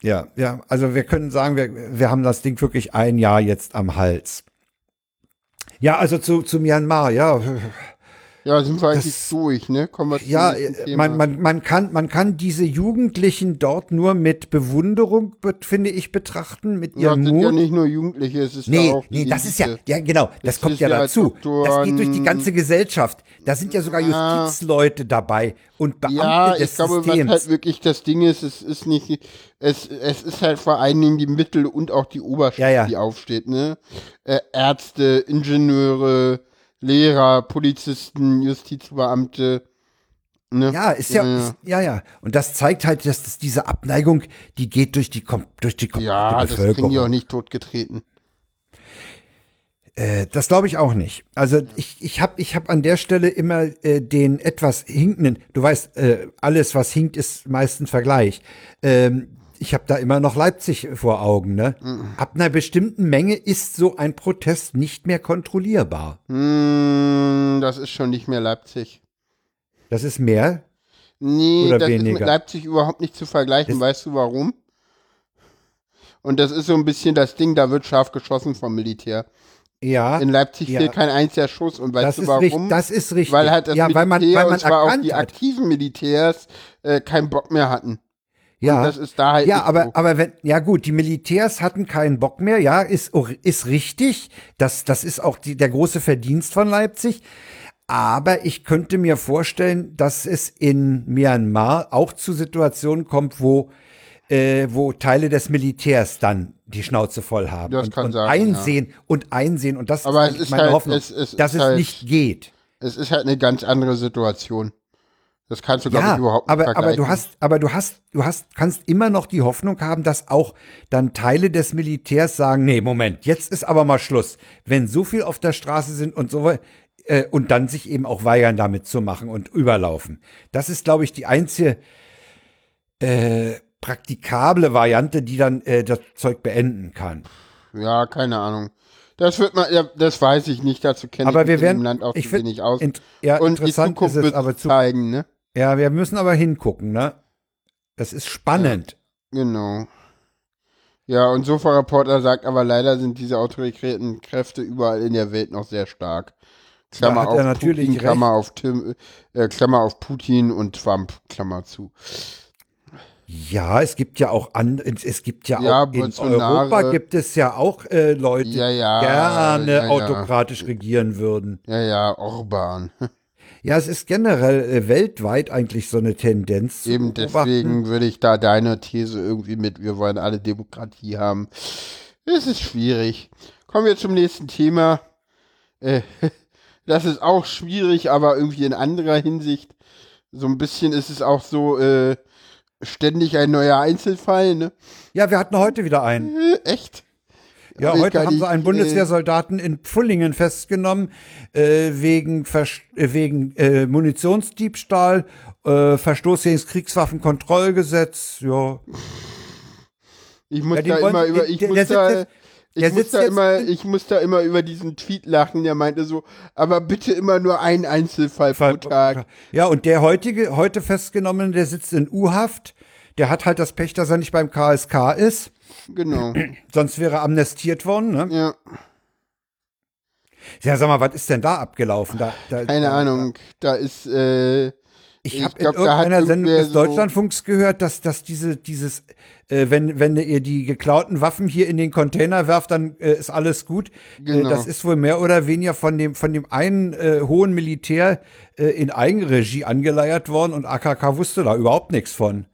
Ja, ja. Also wir können sagen, wir, wir haben das Ding wirklich ein Jahr jetzt am Hals. Ja, also zu, zu Myanmar, ja. Ja, sind wir eigentlich das, durch, ne? Kommen wir ja, äh, man, man, man, kann, man kann diese Jugendlichen dort nur mit Bewunderung, finde ich, betrachten, mit ihrem ja, Mut. ja nicht nur Jugendliche, es ist nee, ja auch Nee, das ist ja, ja genau, das, kommt ja dazu. das geht durch die ganze Gesellschaft. Da sind ja sogar Justizleute dabei und Beamte ja, des ich glaube, Systems. was halt wirklich das Ding ist, es ist nicht, es, es ist halt vor allen Dingen die Mittel und auch die Oberschicht, ja, ja. die aufsteht, ne? Äh, Ärzte, Ingenieure, Lehrer, Polizisten, Justizbeamte. Ne? Ja, ist ja, ja, ist, ja, ja. Und das zeigt halt, dass das, diese Abneigung, die geht durch die, durch die ja, Bevölkerung. Ja, das kriegen die auch nicht totgetreten. Äh, das glaube ich auch nicht. Also ich, ich habe ich hab an der Stelle immer äh, den etwas hinkenden, du weißt, äh, alles, was hinkt, ist meistens Vergleich. Ähm, ich habe da immer noch Leipzig vor Augen. Ne? Mhm. Ab einer bestimmten Menge ist so ein Protest nicht mehr kontrollierbar. Mhm, das ist schon nicht mehr Leipzig. Das ist mehr? Nee, Oder das weniger? ist mit Leipzig überhaupt nicht zu vergleichen. Das weißt du warum? Und das ist so ein bisschen das Ding, da wird scharf geschossen vom Militär. Ja. In Leipzig ja. fehlt kein einziger Schuss. Und weißt das du warum? Richtig, das ist richtig. Weil halt das ja, Militär, weil man, weil man und zwar auch die aktiven Militärs, äh, keinen Bock mehr hatten. Ja, und das ist da halt ja, aber so. aber wenn ja gut, die Militärs hatten keinen Bock mehr. Ja, ist ist richtig. Das das ist auch die, der große Verdienst von Leipzig. Aber ich könnte mir vorstellen, dass es in Myanmar auch zu Situationen kommt, wo äh, wo Teile des Militärs dann die Schnauze voll haben das und, kann und sein, einsehen ja. und einsehen und das aber ist meine halt, Hoffnung, es, es dass es halt, nicht geht. Es ist halt eine ganz andere Situation. Das kannst du, glaube ja, ich, überhaupt nicht aber, aber du hast, aber du hast, du hast, kannst immer noch die Hoffnung haben, dass auch dann Teile des Militärs sagen, nee, Moment, jetzt ist aber mal Schluss. Wenn so viel auf der Straße sind und so äh, und dann sich eben auch weigern, damit zu machen und überlaufen. Das ist, glaube ich, die einzige äh, praktikable Variante, die dann äh, das Zeug beenden kann. Ja, keine Ahnung. Das wird man, ja, das weiß ich nicht, dazu kenne ich mich im Land auch ich zu wenig aus. Ja, und die Zukunft wird aber zu, zeigen, ne? Ja, wir müssen aber hingucken, ne? Das ist spannend. Ja, genau. Ja, und Sofa-Reporter sagt aber leider sind diese autoritären Kräfte überall in der Welt noch sehr stark. Klammer auf natürlich Putin, Klammer auf, Tim, äh, Klammer auf Putin und Trump, Klammer zu. Ja, es gibt ja auch an, es gibt ja, ja auch in Europa gibt es ja auch äh, Leute, ja, ja, die gerne autokratisch regieren würden. Ja, ja, Orban. Ja, es ist generell äh, weltweit eigentlich so eine Tendenz. Eben deswegen würde ich da deine These irgendwie mit, wir wollen alle Demokratie haben. Es ist schwierig. Kommen wir zum nächsten Thema. Äh, das ist auch schwierig, aber irgendwie in anderer Hinsicht. So ein bisschen ist es auch so, äh, ständig ein neuer Einzelfall, ne? Ja, wir hatten heute wieder einen. Äh, echt? Ja, heute haben sie einen Bundeswehrsoldaten in Pfullingen festgenommen äh, wegen, äh, wegen äh, Munitionsdiebstahl, äh, Verstoß gegen das Kriegswaffenkontrollgesetz. Ja. Ich muss ja, da immer über, ich der, muss der da, ich muss, da immer, ich muss da immer über diesen Tweet lachen, der meinte so, aber bitte immer nur ein Einzelfall Fall, pro Tag. Ja, und der heutige, heute festgenommene, der sitzt in U-Haft, der hat halt das Pech, dass er nicht beim KSK ist. Genau. Sonst wäre er amnestiert worden, ne? Ja. Ja, sag mal, was ist denn da abgelaufen? Da, da, Keine da, Ahnung. Da ist, äh, Ich Ich habe in irgendeiner Sendung des so- Deutschlandfunks gehört, dass, dass diese, dieses, äh, wenn, wenn ihr die geklauten Waffen hier in den Container werft, dann äh, ist alles gut. Genau. Äh, das ist wohl mehr oder weniger von dem, von dem einen äh, hohen Militär äh, in Eigenregie angeleiert worden und AKK wusste da überhaupt nichts von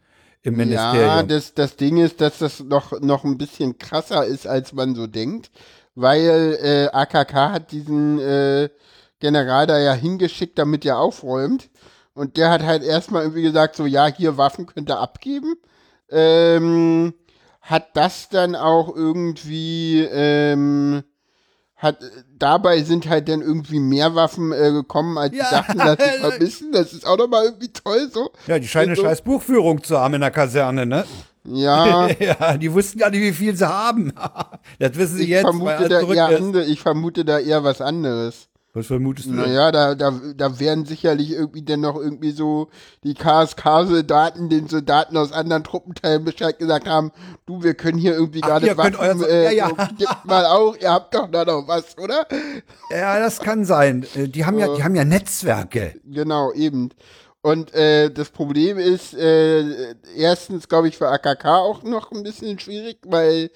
im Ja, Ministerium. das, das Ding ist, dass das noch, noch ein bisschen krasser ist, als man so denkt, weil äh, AKK hat diesen äh, General da ja hingeschickt, damit er aufräumt. Und der hat halt erstmal irgendwie gesagt, so, ja, hier Waffen könnt ihr abgeben. Ähm, hat das dann auch irgendwie, ähm, hat, dabei sind halt dann irgendwie mehr Waffen äh, gekommen, als Ja. sie dachten, dass sie vermissen. Das ist auch nochmal irgendwie toll so. ja, die scheinen eine so- scheiß Buchführung zu haben in der Kaserne, ne? Ja, ja, die wussten gar nicht, wie viel sie haben. das wissen sie ich jetzt, vermute, da ist. andere, ich vermute da eher was anderes. Was vermutest du? Naja, da, da, da werden sicherlich irgendwie dann noch irgendwie so die KSK-Soldaten den Soldaten aus anderen Truppenteilen Bescheid gesagt haben, du, wir können hier irgendwie gerade könnt Waffen, äh, ja, ja. So, gebt mal auch, ihr habt doch da noch was, oder? Ja, das kann sein. Äh, Die haben ja, die haben ja Netzwerke. Genau, eben. Und äh, das Problem ist, äh, erstens, glaube ich, für AKK auch noch ein bisschen schwierig, weil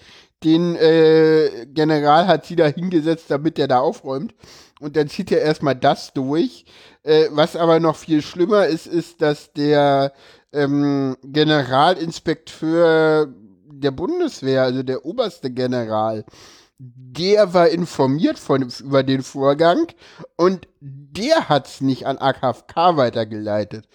den äh, General hat sie da hingesetzt, damit er da aufräumt. Und dann zieht er erstmal das durch. Äh, was aber noch viel schlimmer ist, ist, dass der ähm, Generalinspekteur der Bundeswehr, also der oberste General, der war informiert von, über den Vorgang und der hat's nicht an AKK weitergeleitet.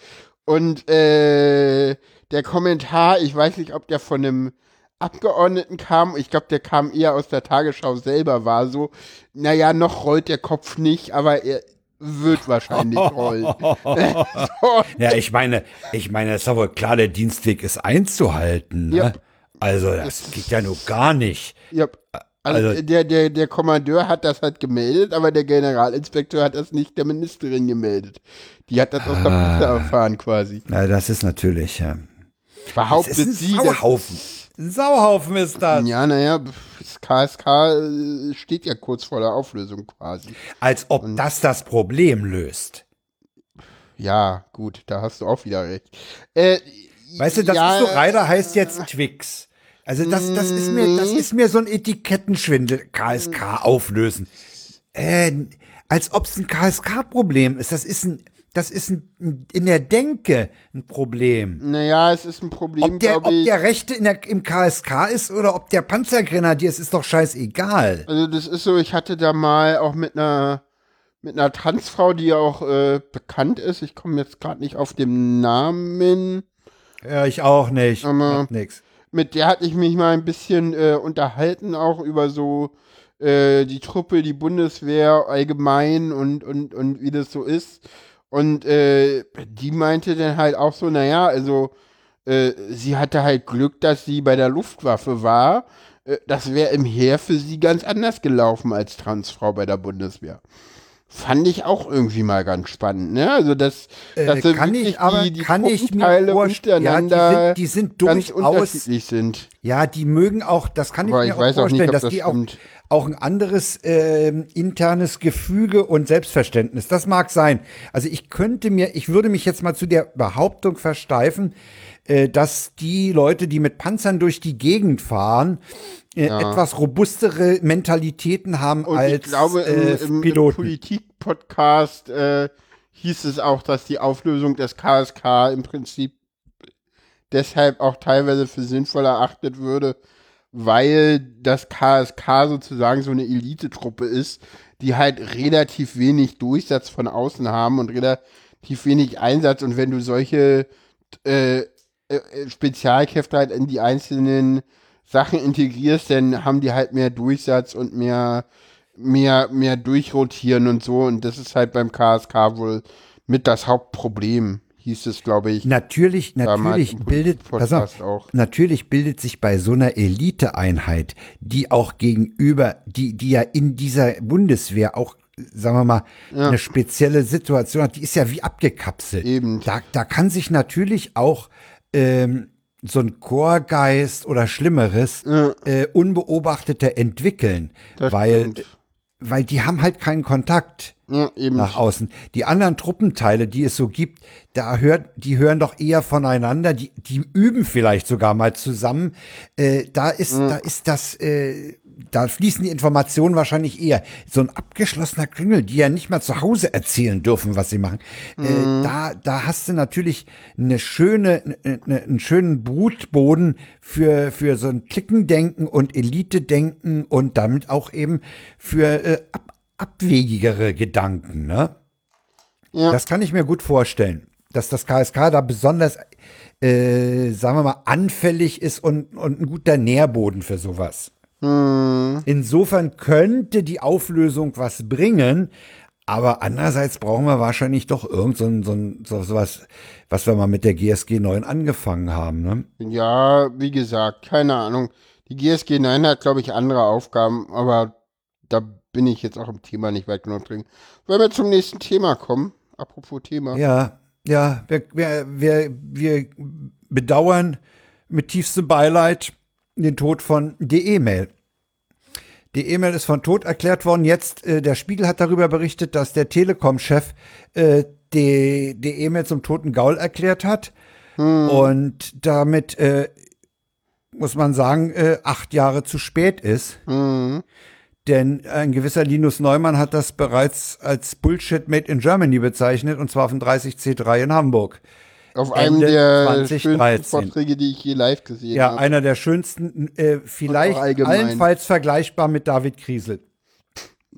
Und äh, der Kommentar, ich weiß nicht, ob der von einem Abgeordneten kam, ich glaube, der kam eher aus der Tagesschau selber, war so, naja, noch rollt der Kopf nicht, aber er wird wahrscheinlich rollen. so, Ja, ich meine, ich meine, es ist doch wohl klar, der Dienstweg ist einzuhalten. Ne? Ja. Also, das geht ja nur gar nicht. ja. Also, Also- der, der, der Kommandeur hat das halt gemeldet, aber der Generalinspekteur hat das nicht der Ministerin gemeldet. Die hat das aus der Ah. Presse erfahren quasi. Na, das ist natürlich, ja. Das Behauptet sie, Sauhaufen. Ein Sauhaufen ist das. Ja, naja, das KSK äh, steht ja kurz vor der Auflösung quasi. Als ob das das Problem löst. Ja, gut, da hast du auch wieder recht. Äh, Weißt du, das ja, ist so, Reider heißt jetzt Twix. Also das, das ist mir, das ist mir so ein Etikettenschwindel. KSK auflösen. Äh, als ob es ein KSK-Problem ist. Das ist ein, das ist ein, in der Denke ein Problem. Naja, es ist ein Problem, Ob der, ob der Rechte der, im KSK ist oder ob der Panzergrenadier ist, ist doch scheißegal. Also das ist so, ich hatte da mal auch mit einer mit einer Transfrau, die ja auch äh, bekannt ist. Ich komme jetzt gerade nicht auf den Namen. Ja, ich auch nicht. Aber- nix. Mit der hatte ich mich mal ein bisschen äh, unterhalten, auch über so äh, die Truppe, die Bundeswehr allgemein und, und, und wie das so ist. Und äh, die meinte dann halt auch so, naja, also äh, sie hatte halt Glück, dass sie bei der Luftwaffe war. Äh, das wäre im Heer für sie ganz anders gelaufen als Transfrau bei der Bundeswehr. Fand ich auch irgendwie mal ganz spannend, ne? Also das, Äh, so kann wirklich ich aber, die, die kann ich mir vorstellen, ja, die sind, die sind ganz unterschiedlich sind. ja, die mögen auch, das kann ich Aber mir ich auch weiß auch nicht, vorstellen, dass das die auch, stimmt. auch ein anderes ähm, internes Gefüge und Selbstverständnis, das mag sein. Also ich könnte mir, ich würde mich jetzt mal zu der Behauptung versteifen, äh, dass die Leute, die mit Panzern durch die Gegend fahren, äh, etwas robustere Mentalitäten haben Und als ich glaube, im, äh, im. Politik-Podcast äh, hieß es auch, dass die Auflösung des KSK im Prinzip deshalb auch teilweise für sinnvoll erachtet würde, weil das KSK sozusagen so eine Elitetruppe ist, die halt relativ wenig Durchsatz von außen haben und relativ wenig Einsatz. Und wenn du solche äh, äh, Spezialkräfte halt in die einzelnen Sachen integrierst, dann haben die halt mehr Durchsatz und mehr, mehr, mehr durchrotieren und so. Und das ist halt beim KSK wohl mit das Hauptproblem, hieß es, glaube ich. Natürlich, natürlich bildet, pass auf, auch. natürlich bildet sich bei so einer Eliteeinheit, die auch gegenüber, die, die ja in dieser Bundeswehr auch, sagen wir mal, eine spezielle Situation hat, die ist ja wie abgekapselt. Eben. Da, da kann sich natürlich auch ähm, so ein Chorgeist oder Schlimmeres äh, unbeobachteter entwickeln, Das weil stimmt. weil die haben halt keinen Kontakt Ja, nach außen. Die anderen Truppenteile, die es so gibt, da hört, die hören doch eher voneinander, die, die üben vielleicht sogar mal zusammen. Äh, da ist, da ist das, äh, da fließen die Informationen wahrscheinlich eher. So ein abgeschlossener Klüngel, die ja nicht mal zu Hause erzählen dürfen, was sie machen. Äh, da, da hast du natürlich eine schöne, ne, ne, einen schönen Brutboden für, für so ein Klickendenken und Elite-Denken und damit auch eben für äh, ab, abwegigere Gedanken, ne? Ja. Das kann ich mir gut vorstellen, dass das KSK da besonders, äh, sagen wir mal, anfällig ist und, und ein guter Nährboden für sowas. Hm. Insofern könnte die Auflösung was bringen, aber andererseits brauchen wir wahrscheinlich doch irgend so, ein, so, ein, so sowas, was wir mal mit der GSG 9 angefangen haben. Ne? Ja, wie gesagt, keine Ahnung. Die GSG 9 hat, glaube ich, andere Aufgaben, aber da bin ich jetzt auch im Thema nicht weit genug drin. Wollen wir zum nächsten Thema kommen? Apropos Thema. Ja, ja, wir, wir, wir, wir bedauern mit tiefstem Beileid den Tod von DE-Mail. Die E-Mail ist von Tod erklärt worden. Jetzt, äh, der Spiegel hat darüber berichtet, dass der Telekom-Chef äh, die die E-Mail zum toten Gaul erklärt hat. Und damit, äh, muss man sagen, äh, acht Jahre zu spät ist. Mhm. Denn ein gewisser Linus Neumann hat das bereits als Bullshit Made in Germany bezeichnet, und zwar auf dem 30C3 in Hamburg. Auf einem Ende der 2013. schönsten Vorträge, die ich je live gesehen Ja, habe. einer der schönsten, äh, vielleicht allenfalls vergleichbar mit David Kriesel.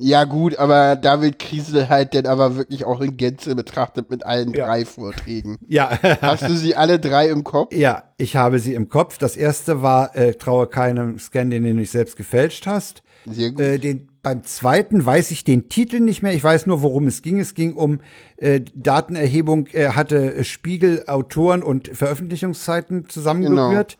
Ja, gut, aber David Kriesel halt denn aber wirklich auch in Gänze betrachtet mit allen Ja. drei Vorträgen. Ja, Hast du sie alle drei im Kopf? ja, ich habe sie im Kopf. Das erste war, äh, traue keinem Scan, den du nicht selbst gefälscht hast. Sehr gut. Äh, den, beim zweiten weiß ich den Titel nicht mehr. Ich weiß nur, worum es ging. Es ging um äh, Datenerhebung. Er hatte äh, Spiegel, Autoren und Veröffentlichungszeiten zusammengerührt.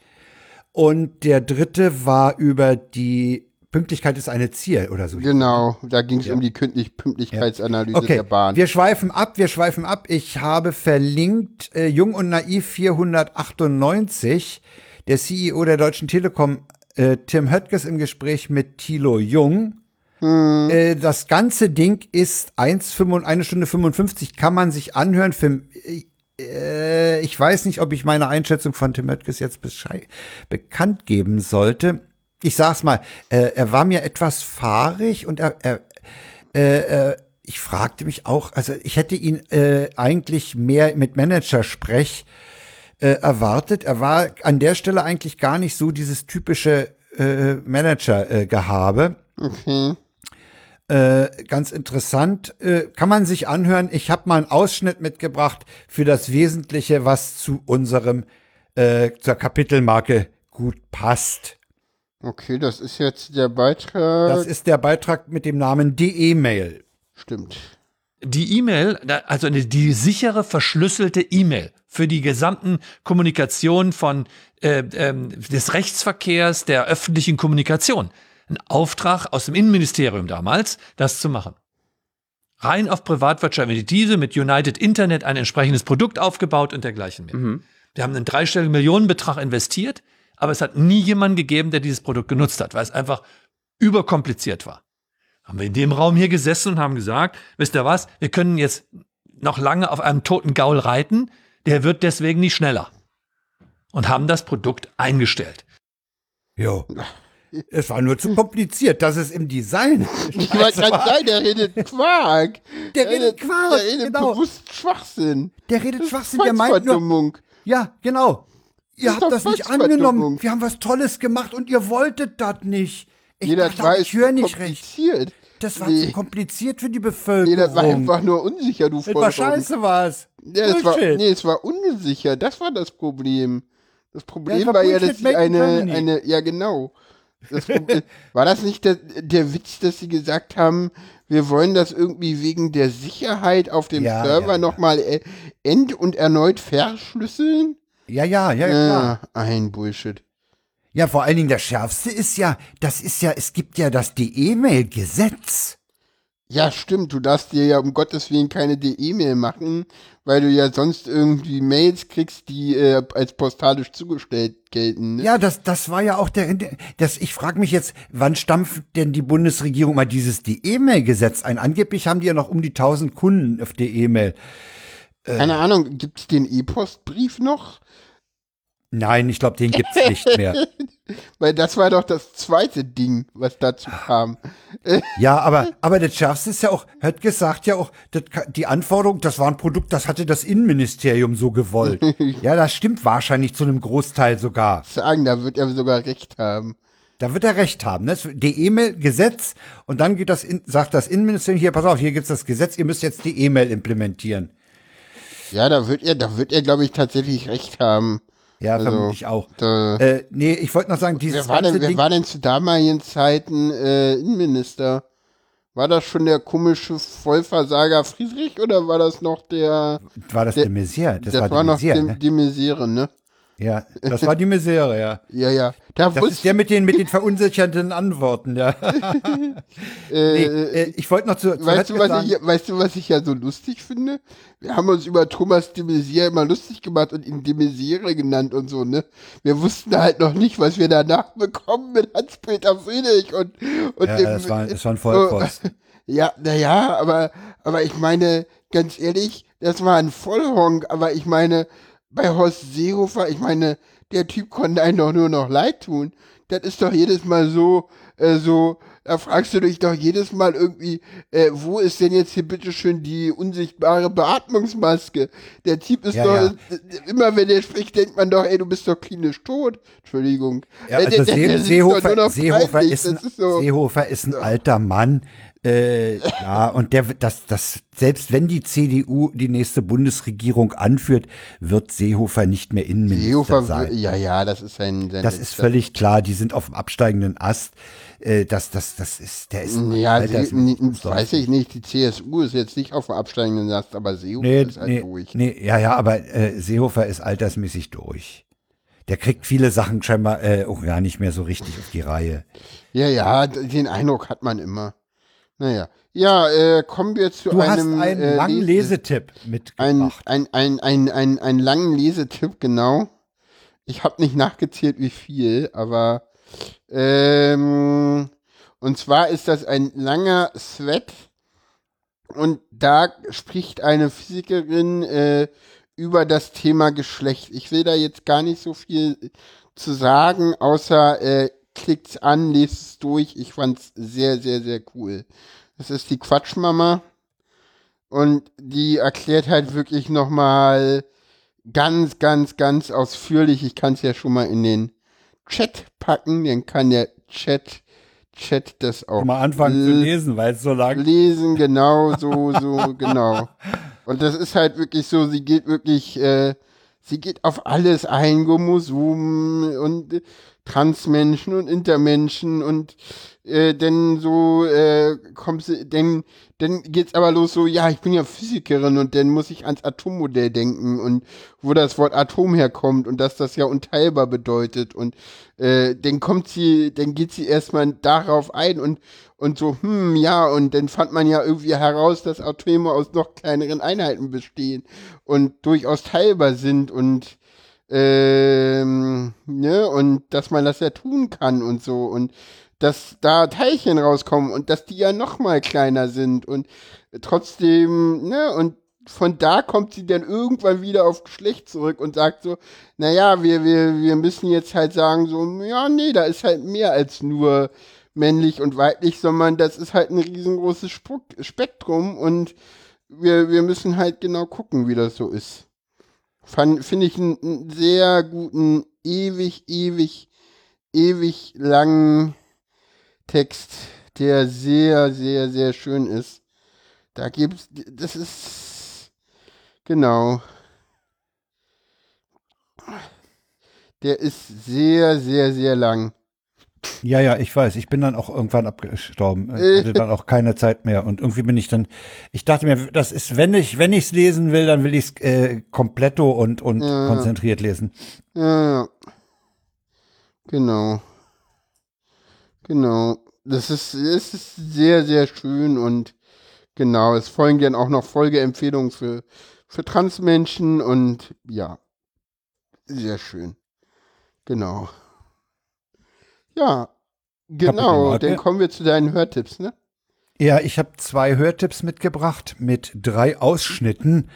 Und der dritte war über die Pünktlichkeit ist eine Ziel oder so. Genau, da ging es um die Pünktlich Pünktlichkeitsanalyse Okay, der Bahn. wir schweifen ab, wir schweifen ab. Ich habe verlinkt äh, Jung und Naiv 498, der CEO der Deutschen Telekom, äh, Tim Höttges im Gespräch mit Thilo Jung. Äh, das ganze Ding ist 1, eine Stunde 55, kann man sich anhören. Für, äh, ich weiß nicht, ob ich meine Einschätzung von Tim Höttges jetzt bekannt geben sollte. Ich sag's mal, äh, er war mir etwas fahrig und er, er äh, äh, ich fragte mich auch, also ich hätte ihn äh, eigentlich mehr mit Manager-Sprech äh, erwartet. Er war an der Stelle eigentlich gar nicht so dieses typische äh, Manager-Gehabe. Okay. Äh, ganz interessant. Äh, kann man sich anhören. Ich habe mal einen Ausschnitt mitgebracht für das Wesentliche, was zu unserem, äh, zur Kapitelmarke gut passt. Okay, das ist jetzt der Beitrag. Das ist der Beitrag mit dem Namen DE-Mail. Stimmt. die E-Mail, also eine, die sichere, verschlüsselte E-Mail für die gesamten Kommunikation von äh, ähm, des Rechtsverkehrs, der öffentlichen Kommunikation. Ein Auftrag aus dem Innenministerium damals, das zu machen. Rein auf Privatwirtschaftliche mit United Internet ein entsprechendes Produkt aufgebaut und dergleichen mehr. Wir haben einen dreistelligen Millionenbetrag investiert, aber es hat nie jemanden gegeben, der dieses Produkt genutzt hat, weil es einfach überkompliziert war haben wir in dem Raum hier gesessen und haben gesagt, wisst ihr was, wir können jetzt noch lange auf einem toten Gaul reiten, der wird deswegen nicht schneller. Und haben das Produkt eingestellt. Jo. Es war nur zu kompliziert, dass es im Design. Ich wollte gerade sagen, der redet Quark. Der redet Quark, Der redet genau. bewusst Schwachsinn. Der redet Das Schwachsinn, der meint nur, ja, genau. Ihr ist habt das nicht angenommen. Wir haben was Tolles gemacht und ihr wolltet das nicht. Ich Jeder dachte, weiß, ich höre nicht recht. Das war Nee. zu kompliziert für die Nee, Bevölkerung. das war einfach nur unsicher, du das Volltrottel. scheiße was. Ja, es war, nee, es war unsicher. Das war das Problem. Das Problem Ja, war war ja, dass sie eine, eine, ja genau. Das Problem, war das nicht der, der Witz, dass sie gesagt haben, wir wollen das irgendwie wegen der Sicherheit auf dem Ja, Server ja. nochmal äh, end- und erneut verschlüsseln? Ja, ja, ja, ja. Ja, ein Bullshit. Ja, vor allen Dingen das Schärfste ist ja, das ist ja, es gibt ja das DE-Mail-Gesetz. Ja, stimmt. Du darfst dir ja um Gottes Willen keine E-Mail machen, weil du ja sonst irgendwie Mails kriegst, die äh, als postalisch zugestellt gelten. Ne? Ja, das, das war ja auch der, das, ich frage mich jetzt, wann stampft denn die Bundesregierung mal dieses die E-Mail-Gesetz ein? Angeblich haben die ja noch um die 1000 Kunden auf die E-Mail. Keine Ahnung, gibt's den E-Postbrief noch? Nein, ich glaube, den gibt's nicht mehr. Weil das war doch das zweite Ding, was dazu kam. Ja, aber, aber das Schärfste ist ja auch, hat gesagt ja auch, das, die Anforderung, das war ein Produkt, das hatte das Innenministerium so gewollt. ja, das stimmt wahrscheinlich zu einem Großteil sogar. Sagen, da wird er sogar recht haben. Da wird er recht haben. Ne? Die E-Mail-Gesetz und dann geht das, in, sagt das Innenministerium, hier, pass auf, hier gibt's das Gesetz, ihr müsst jetzt die E-Mail implementieren. Ja, da wird er, da wird er, glaube ich, tatsächlich recht haben. Ja, Also, vermutlich auch. Da, Äh, nee, ich wollte noch sagen, dieses wer, war denn, wer war denn zu damaligen Zeiten äh, Innenminister? War das schon der komische Vollversager Friedrich oder war das noch der, war das der- de Maizière? Das, das war, war de noch Maizière, die, ne? die Misere, ne? Ja, das war die Misere, ja. Ja, ja. Da Das ist der mit den, mit den verunsichernden Antworten, ja. nee, äh, äh, ich wollte noch zu, zu Weißt du, was sagen, ich, weißt du, was ich ja so lustig finde? Wir haben uns über Thomas de Maizière immer lustig gemacht und ihn de Maizière genannt und so, ne? Wir wussten halt noch nicht, was wir danach bekommen mit Hans-Peter Friedrich und, und ja, dem, das war, das war ein Vollkost. Ja, naja, aber, aber ich meine, ganz ehrlich, das war ein Vollhonk, aber ich meine, bei Horst Seehofer, ich meine, der Typ konnte einem doch nur noch leid tun. Das ist doch jedes Mal so, äh, so, da fragst du dich doch jedes Mal irgendwie, äh, wo ist denn jetzt hier bitteschön die unsichtbare Beatmungsmaske? Der Typ ist Ja, doch, ja. äh, immer wenn er spricht, denkt man doch, ey, du bist doch klinisch tot. Entschuldigung. Ja, Äh, also der- der- der Seehofer, Seehofer, ist ein, ist so- Seehofer ist ein alter Mann. Äh, ja, und der, das, das, selbst wenn die CDU die nächste Bundesregierung anführt, wird Seehofer nicht mehr Innenminister Seehofer, sein. ja, ja, das ist sein Das ist völlig klar. Die sind auf dem absteigenden Ast. Äh, das, das, das ist, der ist. Ja, sie, n- weiß ich nicht. Die CSU ist jetzt nicht auf dem absteigenden Ast, aber Seehofer Nee, ist halt nee, durch. nee, ja, ja, aber äh, Seehofer ist altersmäßig durch. Der kriegt viele Sachen scheinbar äh, auch gar nicht mehr so richtig auf die Reihe. Ja, ja, den Eindruck hat man immer. Naja. Ja, äh, kommen wir zu Du hast einem einen äh, langen Les- Lesetipp ein, mitgebracht. ein, ein, ein, ein, einen langen Lesetipp, genau. Ich habe nicht nachgezählt, wie viel, aber ähm, und zwar ist das ein langer Thread und da spricht eine Physikerin äh, über das Thema Geschlecht. Ich will da jetzt gar nicht so viel zu sagen, außer äh, klickt's an, lest es durch. Ich fand's sehr, sehr, sehr cool. Das ist die Quatschmama. Und die erklärt halt wirklich nochmal ganz, ganz, ganz ausführlich. Ich kann es ja schon mal in den Chat packen. Dann kann der Chat, Chat das auch mal anfangen zu lesen, weil es so lang lesen, genau, so, so, genau. Und das ist halt wirklich so, sie geht wirklich, äh, sie geht auf alles ein, Chromosomen und Transmenschen und Intermenschen und äh, dann so äh, kommt sie, dann, dann geht's aber los so, ja, ich bin ja Physikerin und dann muss ich ans Atommodell denken und wo das Wort Atom herkommt und dass das ja unteilbar bedeutet und äh, dann kommt sie, dann geht sie erstmal darauf ein und und so, hm, ja, und dann fand man ja irgendwie heraus, dass Atome aus noch kleineren Einheiten bestehen und durchaus teilbar sind und ähm, ne, und dass man das ja tun kann und so und dass da Teilchen rauskommen und dass die ja noch mal kleiner sind und trotzdem, ne, und von da kommt sie dann irgendwann wieder auf Geschlecht zurück und sagt so, naja, wir, wir, wir müssen jetzt halt sagen so, ja, nee, da ist halt mehr als nur männlich und weiblich, sondern das ist halt ein riesengroßes Spektrum und wir, wir müssen halt genau gucken, wie das so ist. Finde ich einen, einen sehr guten, ewig, ewig, ewig langen Text, der sehr, sehr, sehr schön ist. Da gibt's, das ist, genau. Der ist sehr, sehr, sehr lang. Ja, ja, ich weiß. Ich bin dann auch irgendwann abgestorben. Ich hatte dann auch keine Zeit mehr. Und irgendwie bin ich dann, ich dachte mir, das ist, wenn ich, wenn ich es lesen will, dann will ich es äh, kompletto und, und Ja. konzentriert lesen. Ja, ja. Genau. Genau. Das ist, es ist sehr, sehr schön und Genau, es folgen dann auch noch Folgeempfehlungen für, für Transmenschen und ja, sehr schön. Genau. Ja, genau, dann kommen wir zu deinen Hörtipps, ne? Ja, ich habe zwei Hörtipps mitgebracht mit drei Ausschnitten.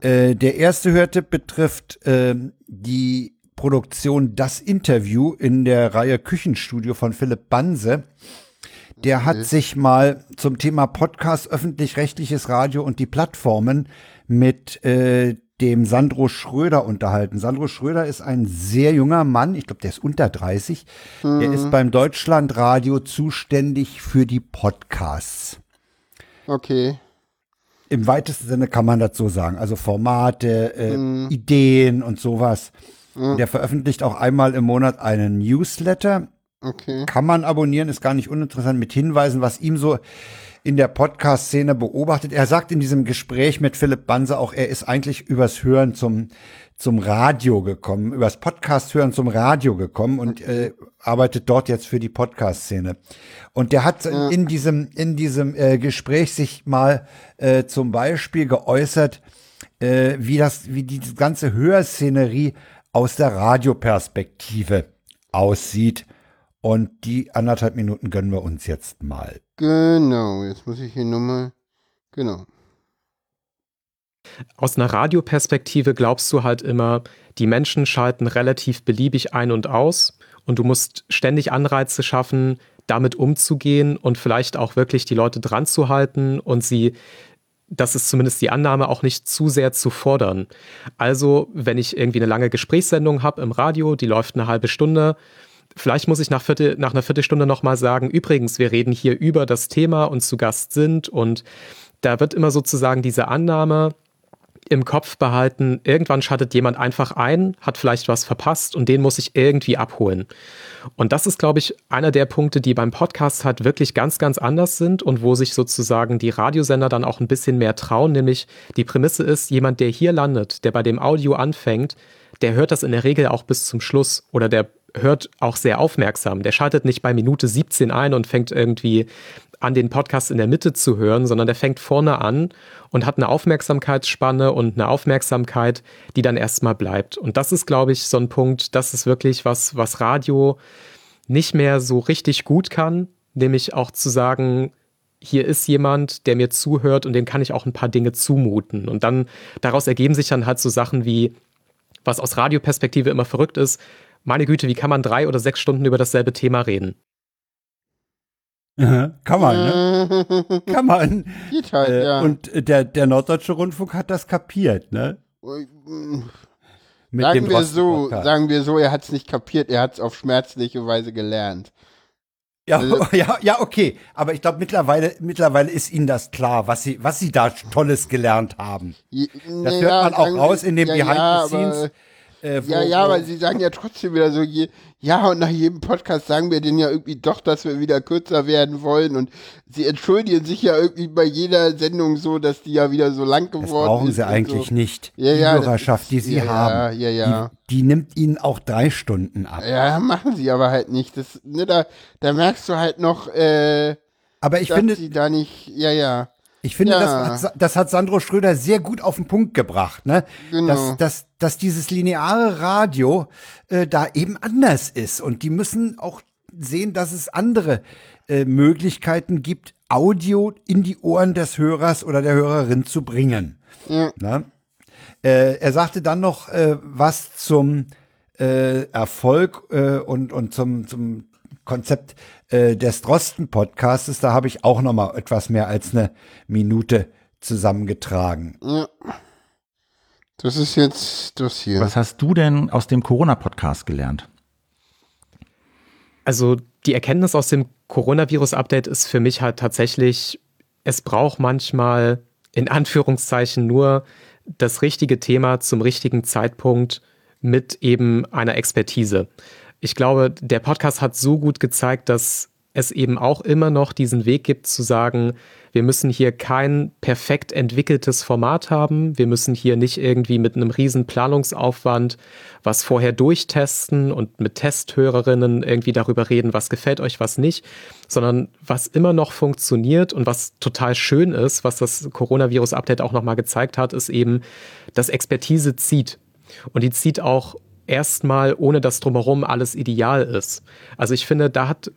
Äh, der erste Hörtipp betrifft äh, die Produktion Das Interview in der Reihe Küchenstudio von Philipp Banse. Der hat sich mal zum Thema Podcast, öffentlich-rechtliches Radio und die Plattformen mit äh, dem Sandro Schröder unterhalten. Sandro Schröder ist ein sehr junger Mann, ich glaube, der ist unter 30. Mhm. Der ist beim Deutschlandradio zuständig für die Podcasts. Okay. Im weitesten Sinne kann man das so sagen. Also Formate, äh, mhm. Ideen und sowas. Mhm. Der veröffentlicht auch einmal im Monat einen Newsletter. Okay. Kann man abonnieren, ist gar nicht uninteressant mit Hinweisen, was ihm so in der Podcast-Szene beobachtet. Er sagt in diesem Gespräch mit Philipp Banse auch, er ist eigentlich übers Hören zum, zum Radio gekommen, übers Podcast-Hören zum Radio gekommen und äh, arbeitet dort jetzt für die Podcast-Szene. Und der hat ja. in diesem, in diesem äh, Gespräch sich mal äh, zum Beispiel geäußert, äh, wie das, wie die ganze Hörszenerie aus der Radioperspektive aussieht. Und die anderthalb Minuten gönnen wir uns jetzt mal. Genau, jetzt muss ich hier nochmal. Genau. Aus einer Radioperspektive glaubst du halt immer, die Menschen schalten relativ beliebig ein und aus und du musst ständig Anreize schaffen, damit umzugehen und vielleicht auch wirklich die Leute dran zu halten und sie, das ist zumindest die Annahme, auch nicht zu sehr zu fordern. Also, wenn ich irgendwie eine lange Gesprächssendung habe im Radio, die läuft eine halbe Stunde, Vielleicht muss ich nach, Viertel, nach einer Viertelstunde nochmal sagen, übrigens, wir reden hier über das Thema und zu Gast sind. Und da wird immer sozusagen diese Annahme im Kopf behalten, irgendwann schaltet jemand einfach ein, hat vielleicht was verpasst und den muss ich irgendwie abholen. Und das ist, glaube ich, einer der Punkte, die beim Podcast halt wirklich ganz, ganz anders sind und wo sich sozusagen die Radiosender dann auch ein bisschen mehr trauen, nämlich die Prämisse ist, jemand, der hier landet, der bei dem Audio anfängt, der hört das in der Regel auch bis zum Schluss oder der hört auch sehr aufmerksam. Der schaltet nicht bei Minute 17 ein und fängt irgendwie an, den Podcast in der Mitte zu hören, sondern der fängt vorne an und hat eine Aufmerksamkeitsspanne und eine Aufmerksamkeit, die dann erstmal bleibt. Und das ist, glaube ich, so ein Punkt, das ist wirklich was, was Radio nicht mehr so richtig gut kann, nämlich auch zu sagen, hier ist jemand, der mir zuhört und dem kann ich auch ein paar Dinge zumuten. Und dann daraus ergeben sich dann halt so Sachen wie, was aus Radioperspektive immer verrückt ist, meine Güte, wie kann man drei oder sechs Stunden über dasselbe Thema reden? Kann man, ne? kann man. Geht halt, äh, ja. Und der, der Norddeutsche Rundfunk hat das kapiert, ne? Mit sagen wir so, sagen wir so, er hat es nicht kapiert, er hat es auf schmerzliche Weise gelernt. Ja, also, ja, ja, okay. Aber ich glaube, mittlerweile, mittlerweile ist Ihnen das klar, was Sie, was Sie da Tolles gelernt haben. das hört man auch raus in dem ja, Behind the Scenes. Äh, wo, ja, ja, weil sie sagen ja trotzdem wieder so, je, ja, und nach jedem Podcast sagen wir denen ja irgendwie doch, dass wir wieder kürzer werden wollen. Und sie entschuldigen sich ja irgendwie bei jeder Sendung so, dass die ja wieder so lang geworden das brauchen ist. sie eigentlich so. nicht. Ja, die ja, Hörerschaft, die sie ja, haben, ja, ja, die, die, nimmt ihnen auch drei Stunden ab. Ja, machen sie aber halt nicht. Das, ne, da, da merkst du halt noch, äh, aber ich dass finde, sie da nicht, ja, ja. Ich finde, ja. das, das, hat Sandro Schröder sehr gut auf den Punkt gebracht, ne? Genau. Dass, dass, dass dieses lineare Radio äh, da eben anders ist. Und die müssen auch sehen, dass es andere äh, Möglichkeiten gibt, Audio in die Ohren des Hörers oder der Hörerin zu bringen. Ja. Ne? Äh, er sagte dann noch äh, was zum äh, Erfolg äh, und, und zum, zum Konzept äh, des Drosten-Podcastes, da habe ich auch noch mal etwas mehr als eine Minute zusammengetragen. Ja. Das ist jetzt das hier. Was hast du denn aus dem Corona-Podcast gelernt? Also die Erkenntnis aus dem Coronavirus-Update ist für mich halt tatsächlich, es braucht manchmal in Anführungszeichen nur das richtige Thema zum richtigen Zeitpunkt mit eben einer Expertise ich glaube, der Podcast hat so gut gezeigt, dass es eben auch immer noch diesen Weg gibt zu sagen, wir müssen hier kein perfekt entwickeltes Format haben. Wir müssen hier nicht irgendwie mit einem riesen Planungsaufwand was vorher durchtesten und mit Testhörerinnen irgendwie darüber reden, was gefällt euch, was nicht, sondern was immer noch funktioniert und was total schön ist, was das Coronavirus-Update auch nochmal gezeigt hat, ist eben, dass Expertise zieht. Und die zieht auch erstmal, ohne dass drumherum alles ideal ist. Also ich finde, da hat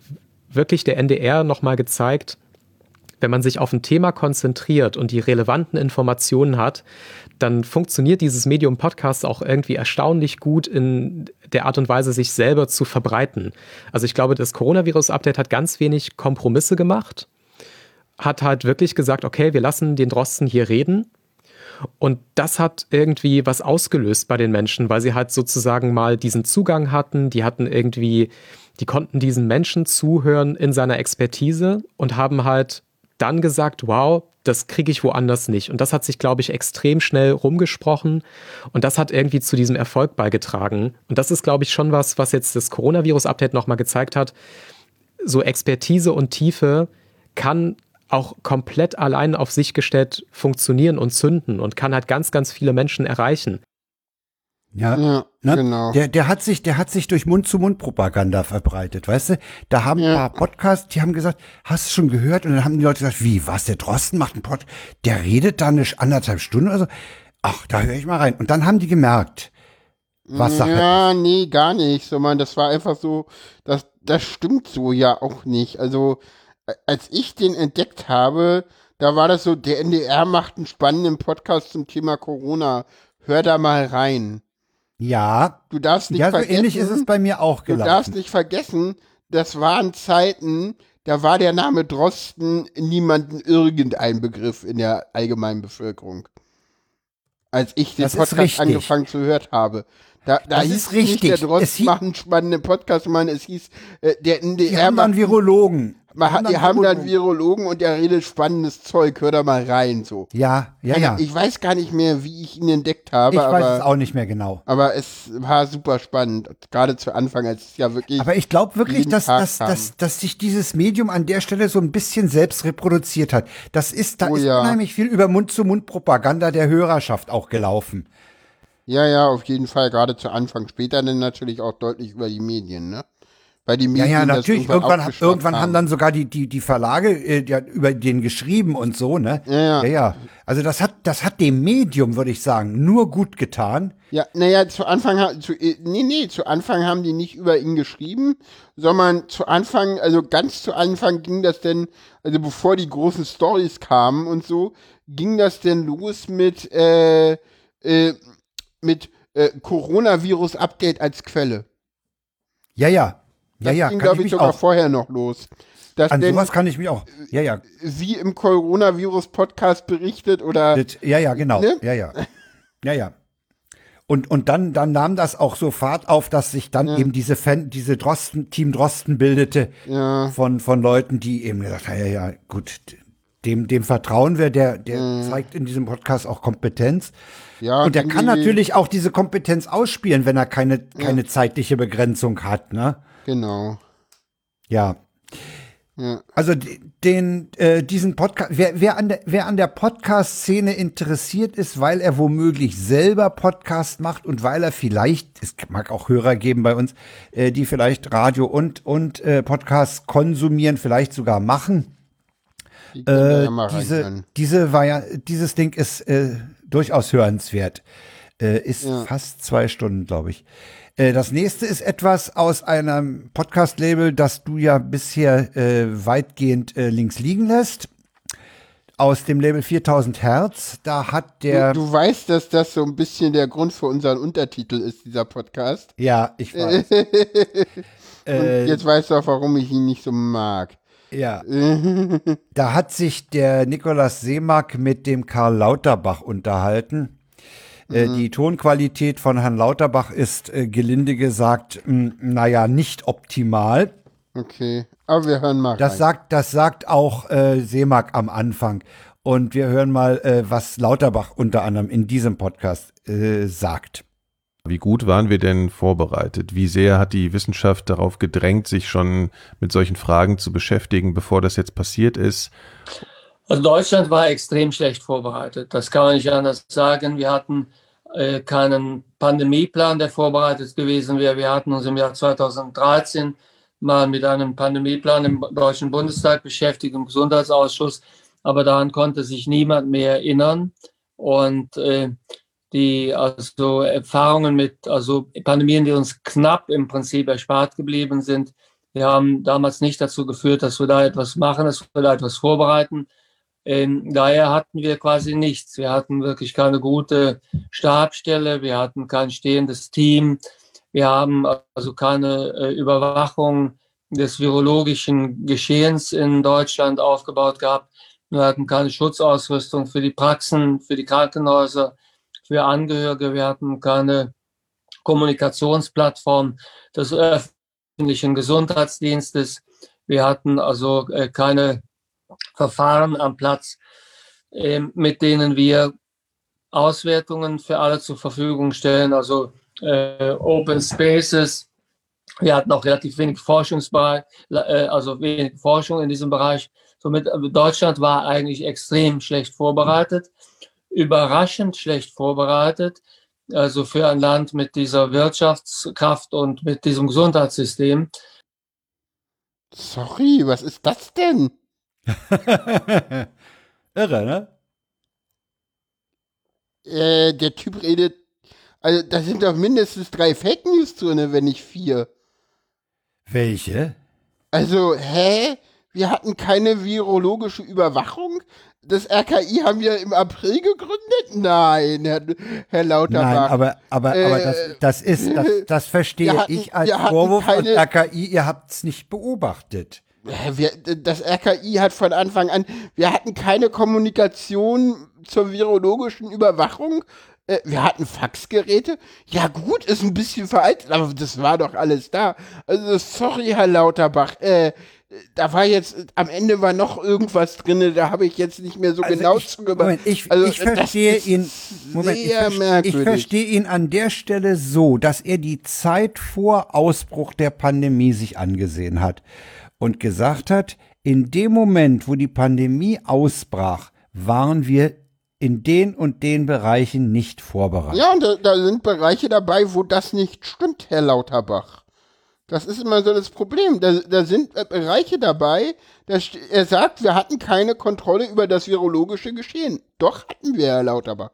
wirklich der NDR nochmal gezeigt, wenn man sich auf ein Thema konzentriert und die relevanten Informationen hat, dann funktioniert dieses Medium Podcast auch irgendwie erstaunlich gut in der Art und Weise, sich selber zu verbreiten. Also ich glaube, das Coronavirus-Update hat ganz wenig Kompromisse gemacht, hat halt wirklich gesagt, okay, wir lassen den Drosten hier reden. Und das hat irgendwie was ausgelöst bei den Menschen, weil sie halt sozusagen mal diesen Zugang hatten, die hatten irgendwie, die konnten diesen Menschen zuhören in seiner Expertise und haben halt dann gesagt, wow, das kriege ich woanders nicht. Und das hat sich, glaube ich, extrem schnell rumgesprochen. Und das hat irgendwie zu diesem Erfolg beigetragen. Und das ist, glaube ich, schon was, was jetzt das Coronavirus-Update nochmal gezeigt hat. So Expertise und Tiefe kann auch komplett allein auf sich gestellt funktionieren und zünden und kann halt ganz, ganz viele Menschen erreichen. Ja, ja ne? genau. Der, der hat sich, der hat sich durch Mund-zu-Mund-Propaganda verbreitet, weißt du? Da haben ja. ein paar Podcasts, die haben gesagt, hast du schon gehört? Und dann haben die Leute gesagt, wie, was, der Drosten macht einen Pod, der redet da eine anderthalb Stunden oder so? Ach, da höre ich mal rein. Und dann haben die gemerkt, was Sache Ja, ist. nee, gar nicht. So, man, das war einfach so, das, das stimmt so ja auch nicht. Also, als ich den entdeckt habe, da war das so, der NDR macht einen spannenden Podcast zum Thema Corona. Hör da mal rein. Ja. Du darfst nicht ja, so vergessen. ähnlich ist es bei mir auch gelaufen. Du darfst nicht vergessen, das waren Zeiten, da war der Name Drosten niemanden irgendein Begriff in der allgemeinen Bevölkerung. Als ich den das Podcast angefangen zu hören habe. Da, da das hieß richtig. nicht, der Drosten macht einen spannenden Podcast, sondern es hieß, äh, der NDR Die haben macht, Virologen. Hat, die haben dann Virologen und der redet spannendes Zeug. Hör da mal rein, so. Ja, ja, ja. Ich weiß gar nicht mehr, wie ich ihn entdeckt habe. Ich aber, weiß es auch nicht mehr genau. Aber es war super spannend. Gerade zu Anfang, als es ja wirklich. Aber ich glaube wirklich, dass, dass, dass, dass sich dieses Medium an der Stelle so ein bisschen selbst reproduziert hat. Das ist, da oh, ist ja. unheimlich viel über Mund-zu-Mund-Propaganda der Hörerschaft auch gelaufen. Ja, ja, auf jeden Fall. Gerade zu Anfang. Später dann natürlich auch deutlich über die Medien, ne? Weil die Medien ja, ja, natürlich. Irgendwann, irgendwann, irgendwann haben. haben. dann sogar die, die, die Verlage äh, ja, über den geschrieben und so, ne? Ja, ja. ja, ja. Also das hat, das hat dem Medium, würde ich sagen, nur gut getan. Ja, naja, zu Anfang, zu, äh, nee, nee, zu Anfang haben die nicht über ihn geschrieben, sondern zu Anfang, also ganz zu Anfang ging das denn, also bevor die großen Stories kamen und so, ging das denn los mit, äh, äh, mit äh, Coronavirus-Update als Quelle. Ja, ja, das ja, ging, glaube ich, sogar auch. vorher noch los. Dass An sowas kann ich mich auch. Ja, ja. Sie im Coronavirus-Podcast berichtet oder. Das, ja, ja, genau. Ne? Ja, ja. Ja, ja. Und, und dann, dann nahm das auch so Fahrt auf, dass sich dann ja. eben diese Fan, diese Drosten, Team Drosten bildete ja. von, von Leuten, die eben gesagt haben, ja, ja, gut, dem, dem vertrauen wir, der, der mhm. zeigt in diesem Podcast auch Kompetenz. Ja, und der kann natürlich auch diese Kompetenz ausspielen, wenn er keine, keine ja. zeitliche Begrenzung hat, ne? Genau. Ja. ja. Also den, äh, diesen Podcast, wer, wer an der, wer an der Podcast-Szene interessiert ist, weil er womöglich selber Podcast macht und weil er vielleicht, es mag auch Hörer geben bei uns, äh, die vielleicht Radio und, und äh, Podcast konsumieren, vielleicht sogar machen. Die äh, diese, diese war ja, dieses Ding ist äh, durchaus hörenswert. Äh, ist ja. fast zwei Stunden, glaube ich. Äh, das nächste ist etwas aus einem Podcast-Label, das du ja bisher äh, weitgehend äh, links liegen lässt. Aus dem Label 4000 Hertz. Da hat der. Du, du, weißt, dass das so ein bisschen der Grund für unseren Untertitel ist, dieser Podcast. Ja, ich weiß. Und jetzt weißt du auch, warum ich ihn nicht so mag. Ja. da hat sich der Nikolaus Seemack mit dem Karl Lauterbach unterhalten. Äh, mhm. Die Tonqualität von Herrn Lauterbach ist äh, gelinde gesagt, mh, naja, nicht optimal. Okay, aber wir hören mal. Das rein. sagt, das sagt auch äh, Seemark am Anfang. Und wir hören mal, äh, was Lauterbach unter anderem in diesem Podcast äh, sagt. Wie gut waren wir denn vorbereitet? Wie sehr hat die Wissenschaft darauf gedrängt, sich schon mit solchen Fragen zu beschäftigen, bevor das jetzt passiert ist? Also Deutschland war extrem schlecht vorbereitet. Das kann man nicht anders sagen. Wir hatten äh, keinen Pandemieplan, der vorbereitet gewesen wäre. Wir hatten uns im Jahr 2013 mal mit einem Pandemieplan im Deutschen Bundestag beschäftigt, im Gesundheitsausschuss. Aber daran konnte sich niemand mehr erinnern. Und äh, die also Erfahrungen mit also Pandemien, die uns knapp im Prinzip erspart geblieben sind, die haben damals nicht dazu geführt, dass wir da etwas machen, dass wir da etwas vorbereiten. Ähm, daher hatten wir quasi nichts. Wir hatten wirklich keine gute Stabstelle, wir hatten kein stehendes Team, wir haben also keine äh, Überwachung des virologischen Geschehens in Deutschland aufgebaut gehabt. Wir hatten keine Schutzausrüstung für die Praxen, für die Krankenhäuser für Angehörige. Wir hatten keine Kommunikationsplattform des öffentlichen Gesundheitsdienstes. Wir hatten also äh, keine Verfahren am Platz, äh, mit denen wir Auswertungen für alle zur Verfügung stellen, also äh, Open Spaces. Wir hatten auch relativ wenig Forschungsbereich, äh, also wenig Forschung in diesem Bereich. Somit äh, Deutschland war eigentlich extrem schlecht vorbereitet überraschend schlecht vorbereitet. Also für ein Land mit dieser Wirtschaftskraft und mit diesem Gesundheitssystem. Sorry, was ist das denn? Irre, ne? Äh, der Typ redet. Also, da sind doch mindestens drei Fake News drin, wenn nicht vier. Welche? Also, hä? Wir hatten keine virologische Überwachung? das RKI haben wir im April gegründet? Nein, Herr, Herr Lauterbach. Nein, aber, aber, äh, aber das, das ist, das, das verstehe hatten, ich als Vorwurf von RKI, ihr habt es nicht beobachtet. Wir, das RKI hat von Anfang an, wir hatten keine Kommunikation zur virologischen Überwachung. Äh, wir hatten Faxgeräte. Ja gut, ist ein bisschen veraltet, aber das war doch alles da. Also sorry, Herr Lauterbach. Äh, da war jetzt, am Ende war noch irgendwas drin, da habe ich jetzt nicht mehr so also genau ich, Moment, ich, also, ich verstehe ihn, Moment, ich, ich verstehe ihn an der Stelle so, dass er die Zeit vor Ausbruch der Pandemie sich angesehen hat und gesagt hat, in dem Moment, wo die Pandemie ausbrach, waren wir in den und den Bereichen nicht vorbereitet. Ja, und da, da sind Bereiche dabei, wo das nicht stimmt, Herr Lauterbach. Das ist immer so das Problem. Da, da sind äh, Bereiche dabei, da, er sagt, wir hatten keine Kontrolle über das virologische Geschehen. Doch hatten wir, Herr Lauterbach.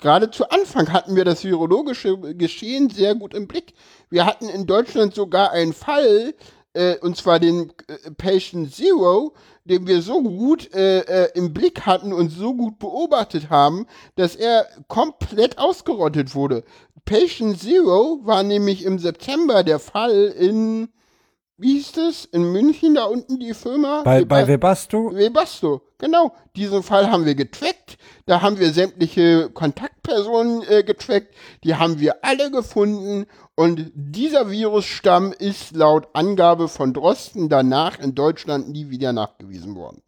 Gerade zu Anfang hatten wir das virologische Geschehen sehr gut im Blick. Wir hatten in Deutschland sogar einen Fall, äh, und zwar den äh, Patient Zero, den wir so gut äh, äh, im Blick hatten und so gut beobachtet haben, dass er komplett ausgerottet wurde. Patient Zero war nämlich im September der Fall in, wie hieß das? In München, da unten die Firma? Bei, bei Webasto? Webasto, genau. Diesen Fall haben wir getrackt. Da haben wir sämtliche Kontaktpersonen äh, getrackt. Die haben wir alle gefunden. Und dieser Virusstamm ist laut Angabe von Drosten danach in Deutschland nie wieder nachgewiesen worden.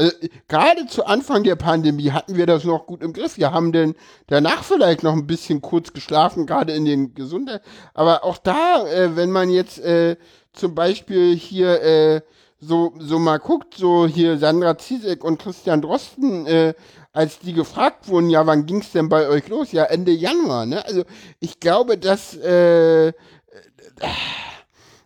Also, gerade zu Anfang der Pandemie hatten wir das noch gut im Griff. Wir haben denn danach vielleicht noch ein bisschen kurz geschlafen, gerade in den Gesundheit. Aber auch da, äh, wenn man jetzt äh, zum Beispiel hier äh, so, so mal guckt, so hier Sandra Zizek und Christian Drosten, äh, als die gefragt wurden, ja, wann ging es denn bei euch los? Ja, Ende Januar, ne? Also ich glaube, dass äh, äh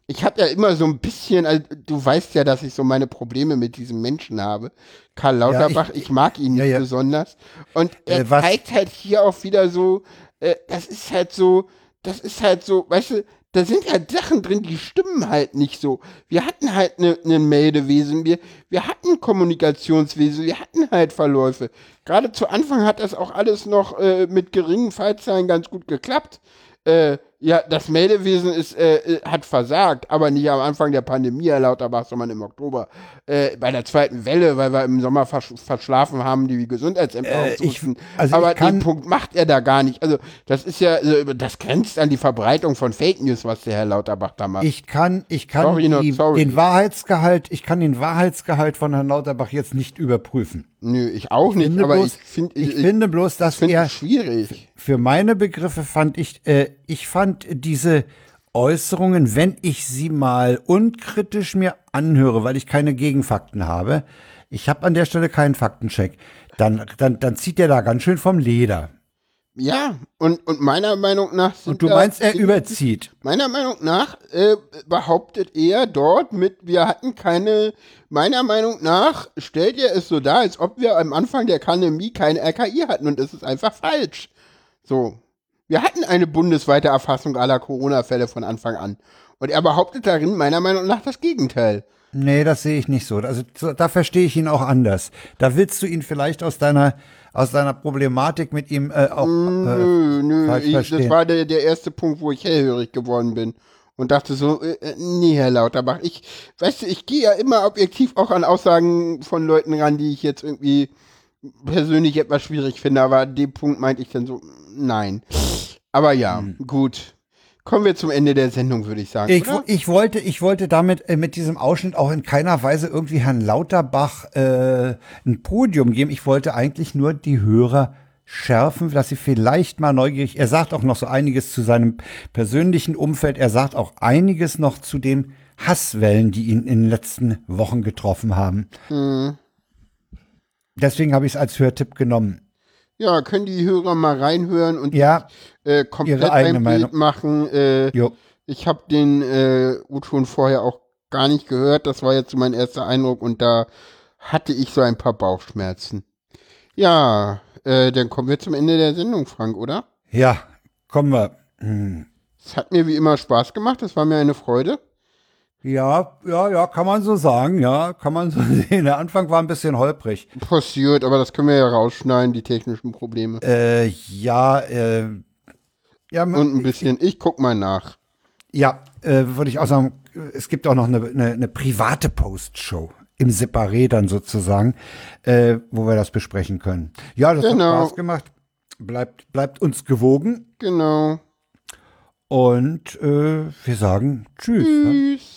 ich habe ja immer so ein bisschen, also, du weißt ja, dass ich so meine Probleme mit diesem Menschen habe. Karl Lauterbach, ja, ich, ich, mag ihn nicht ja, ja. besonders. Und er äh, zeigt halt hier auch wieder so, äh, das ist halt so, das ist halt so, weißt du, da sind halt Sachen drin, die stimmen halt nicht so. Wir hatten halt ein ne, ne Meldewesen, wir, wir hatten Kommunikationswesen, wir hatten halt Verläufe. Gerade zu Anfang hat das auch alles noch äh, mit geringen Fallzahlen ganz gut geklappt. Äh, Ja, das Meldewesen ist, äh, äh, hat versagt, aber nicht am Anfang der Pandemie, Herr Lauterbach, sondern im Oktober. Äh, bei der zweiten Welle, weil wir im Sommer versch verschlafen haben, die Gesundheitsämter Äh, aufzurufen. ich- also aber ich den Punkt macht er da gar nicht. Also, das ist ja, also, das grenzt an die Verbreitung von Fake News, was der Herr Lauterbach da macht. Ich kann, ich kann Sorry, not die, sorry. den Wahrheitsgehalt, ich kann den Wahrheitsgehalt von Herrn Lauterbach jetzt nicht überprüfen. Nö, ich auch nicht, finde aber bloß- ich finde, Ich, finde bloß, dass er schwierig. für meine Begriffe fand ich, äh, ich fand diese Äußerungen, wenn ich sie mal unkritisch mir anhöre, weil ich keine Gegenfakten habe, ich habe an der Stelle keinen Faktencheck, dann, dann, dann zieht er da ganz schön vom Leder. Ja, und, und meiner Meinung nach sind Und du meinst, er überzieht. Meiner Meinung nach äh, behauptet er dort mit, wir hatten keine, meiner Meinung nach stellt er es so dar, als ob wir am Anfang der Pandemie keine RKI hatten und das ist einfach falsch. So. Wir hatten eine bundesweite Erfassung aller Corona-Fälle von Anfang an. Und er behauptet darin meiner Meinung nach das Gegenteil. Nee, das sehe ich nicht so. Also so- da verstehe ich ihn auch anders. Da willst du ihn vielleicht aus deiner aus deiner Problematik mit ihm äh, auch äh, Nö, nö, falsch ich, das war der, der erste Punkt, wo ich hellhörig geworden bin. Und dachte so, äh, äh, nee, Herr Lauterbach, ich, weißt du, ich gehe ja immer objektiv auch an Aussagen von Leuten ran, die ich jetzt irgendwie persönlich etwas schwierig finde, aber an dem Punkt meinte ich dann so, nein. Aber ja, Hm. gut. kommen wir zum Ende der Sendung, würde ich sagen. Ich, ich wollte, ich wollte damit äh, mit diesem Ausschnitt auch in keiner Weise irgendwie Herrn Lauterbach äh, ein Podium geben. Ich wollte eigentlich nur die Hörer schärfen, dass sie vielleicht mal neugierig. Er sagt auch noch so einiges zu seinem persönlichen Umfeld. Er sagt auch einiges noch zu den Hasswellen, die ihn in den letzten Wochen getroffen haben. Mhm. Deswegen habe ich es als Hörtipp genommen. Ja, können die Hörer mal reinhören und Ja, äh, komplett ihre eigene ein Bild Meinung. machen. Äh, jo. Ich habe den äh, U-Ton vorher auch gar nicht gehört. Das war jetzt so mein erster Eindruck und da hatte ich so ein paar Bauchschmerzen. Ja, äh, dann kommen wir zum Ende der Sendung, Frank, oder? Ja, kommen wir. Hm. Es hat mir wie immer Spaß gemacht. Es war mir eine Freude. Ja, ja, ja, kann man so sagen, ja, kann man so sehen. Der Anfang war ein bisschen holprig. Passiert, aber das können wir ja rausschneiden, die technischen Probleme. Äh, ja, äh, ja, Und ein bisschen, ich guck mal nach. ja, äh, würde ich auch sagen, es gibt auch noch eine, eine, eine private Postshow im Separé dann sozusagen, äh, wo wir das besprechen können. Ja, das Genau. hat Spaß gemacht. Bleibt, bleibt uns gewogen Genau. und äh, wir sagen Tschüss. Ne? Tschüss.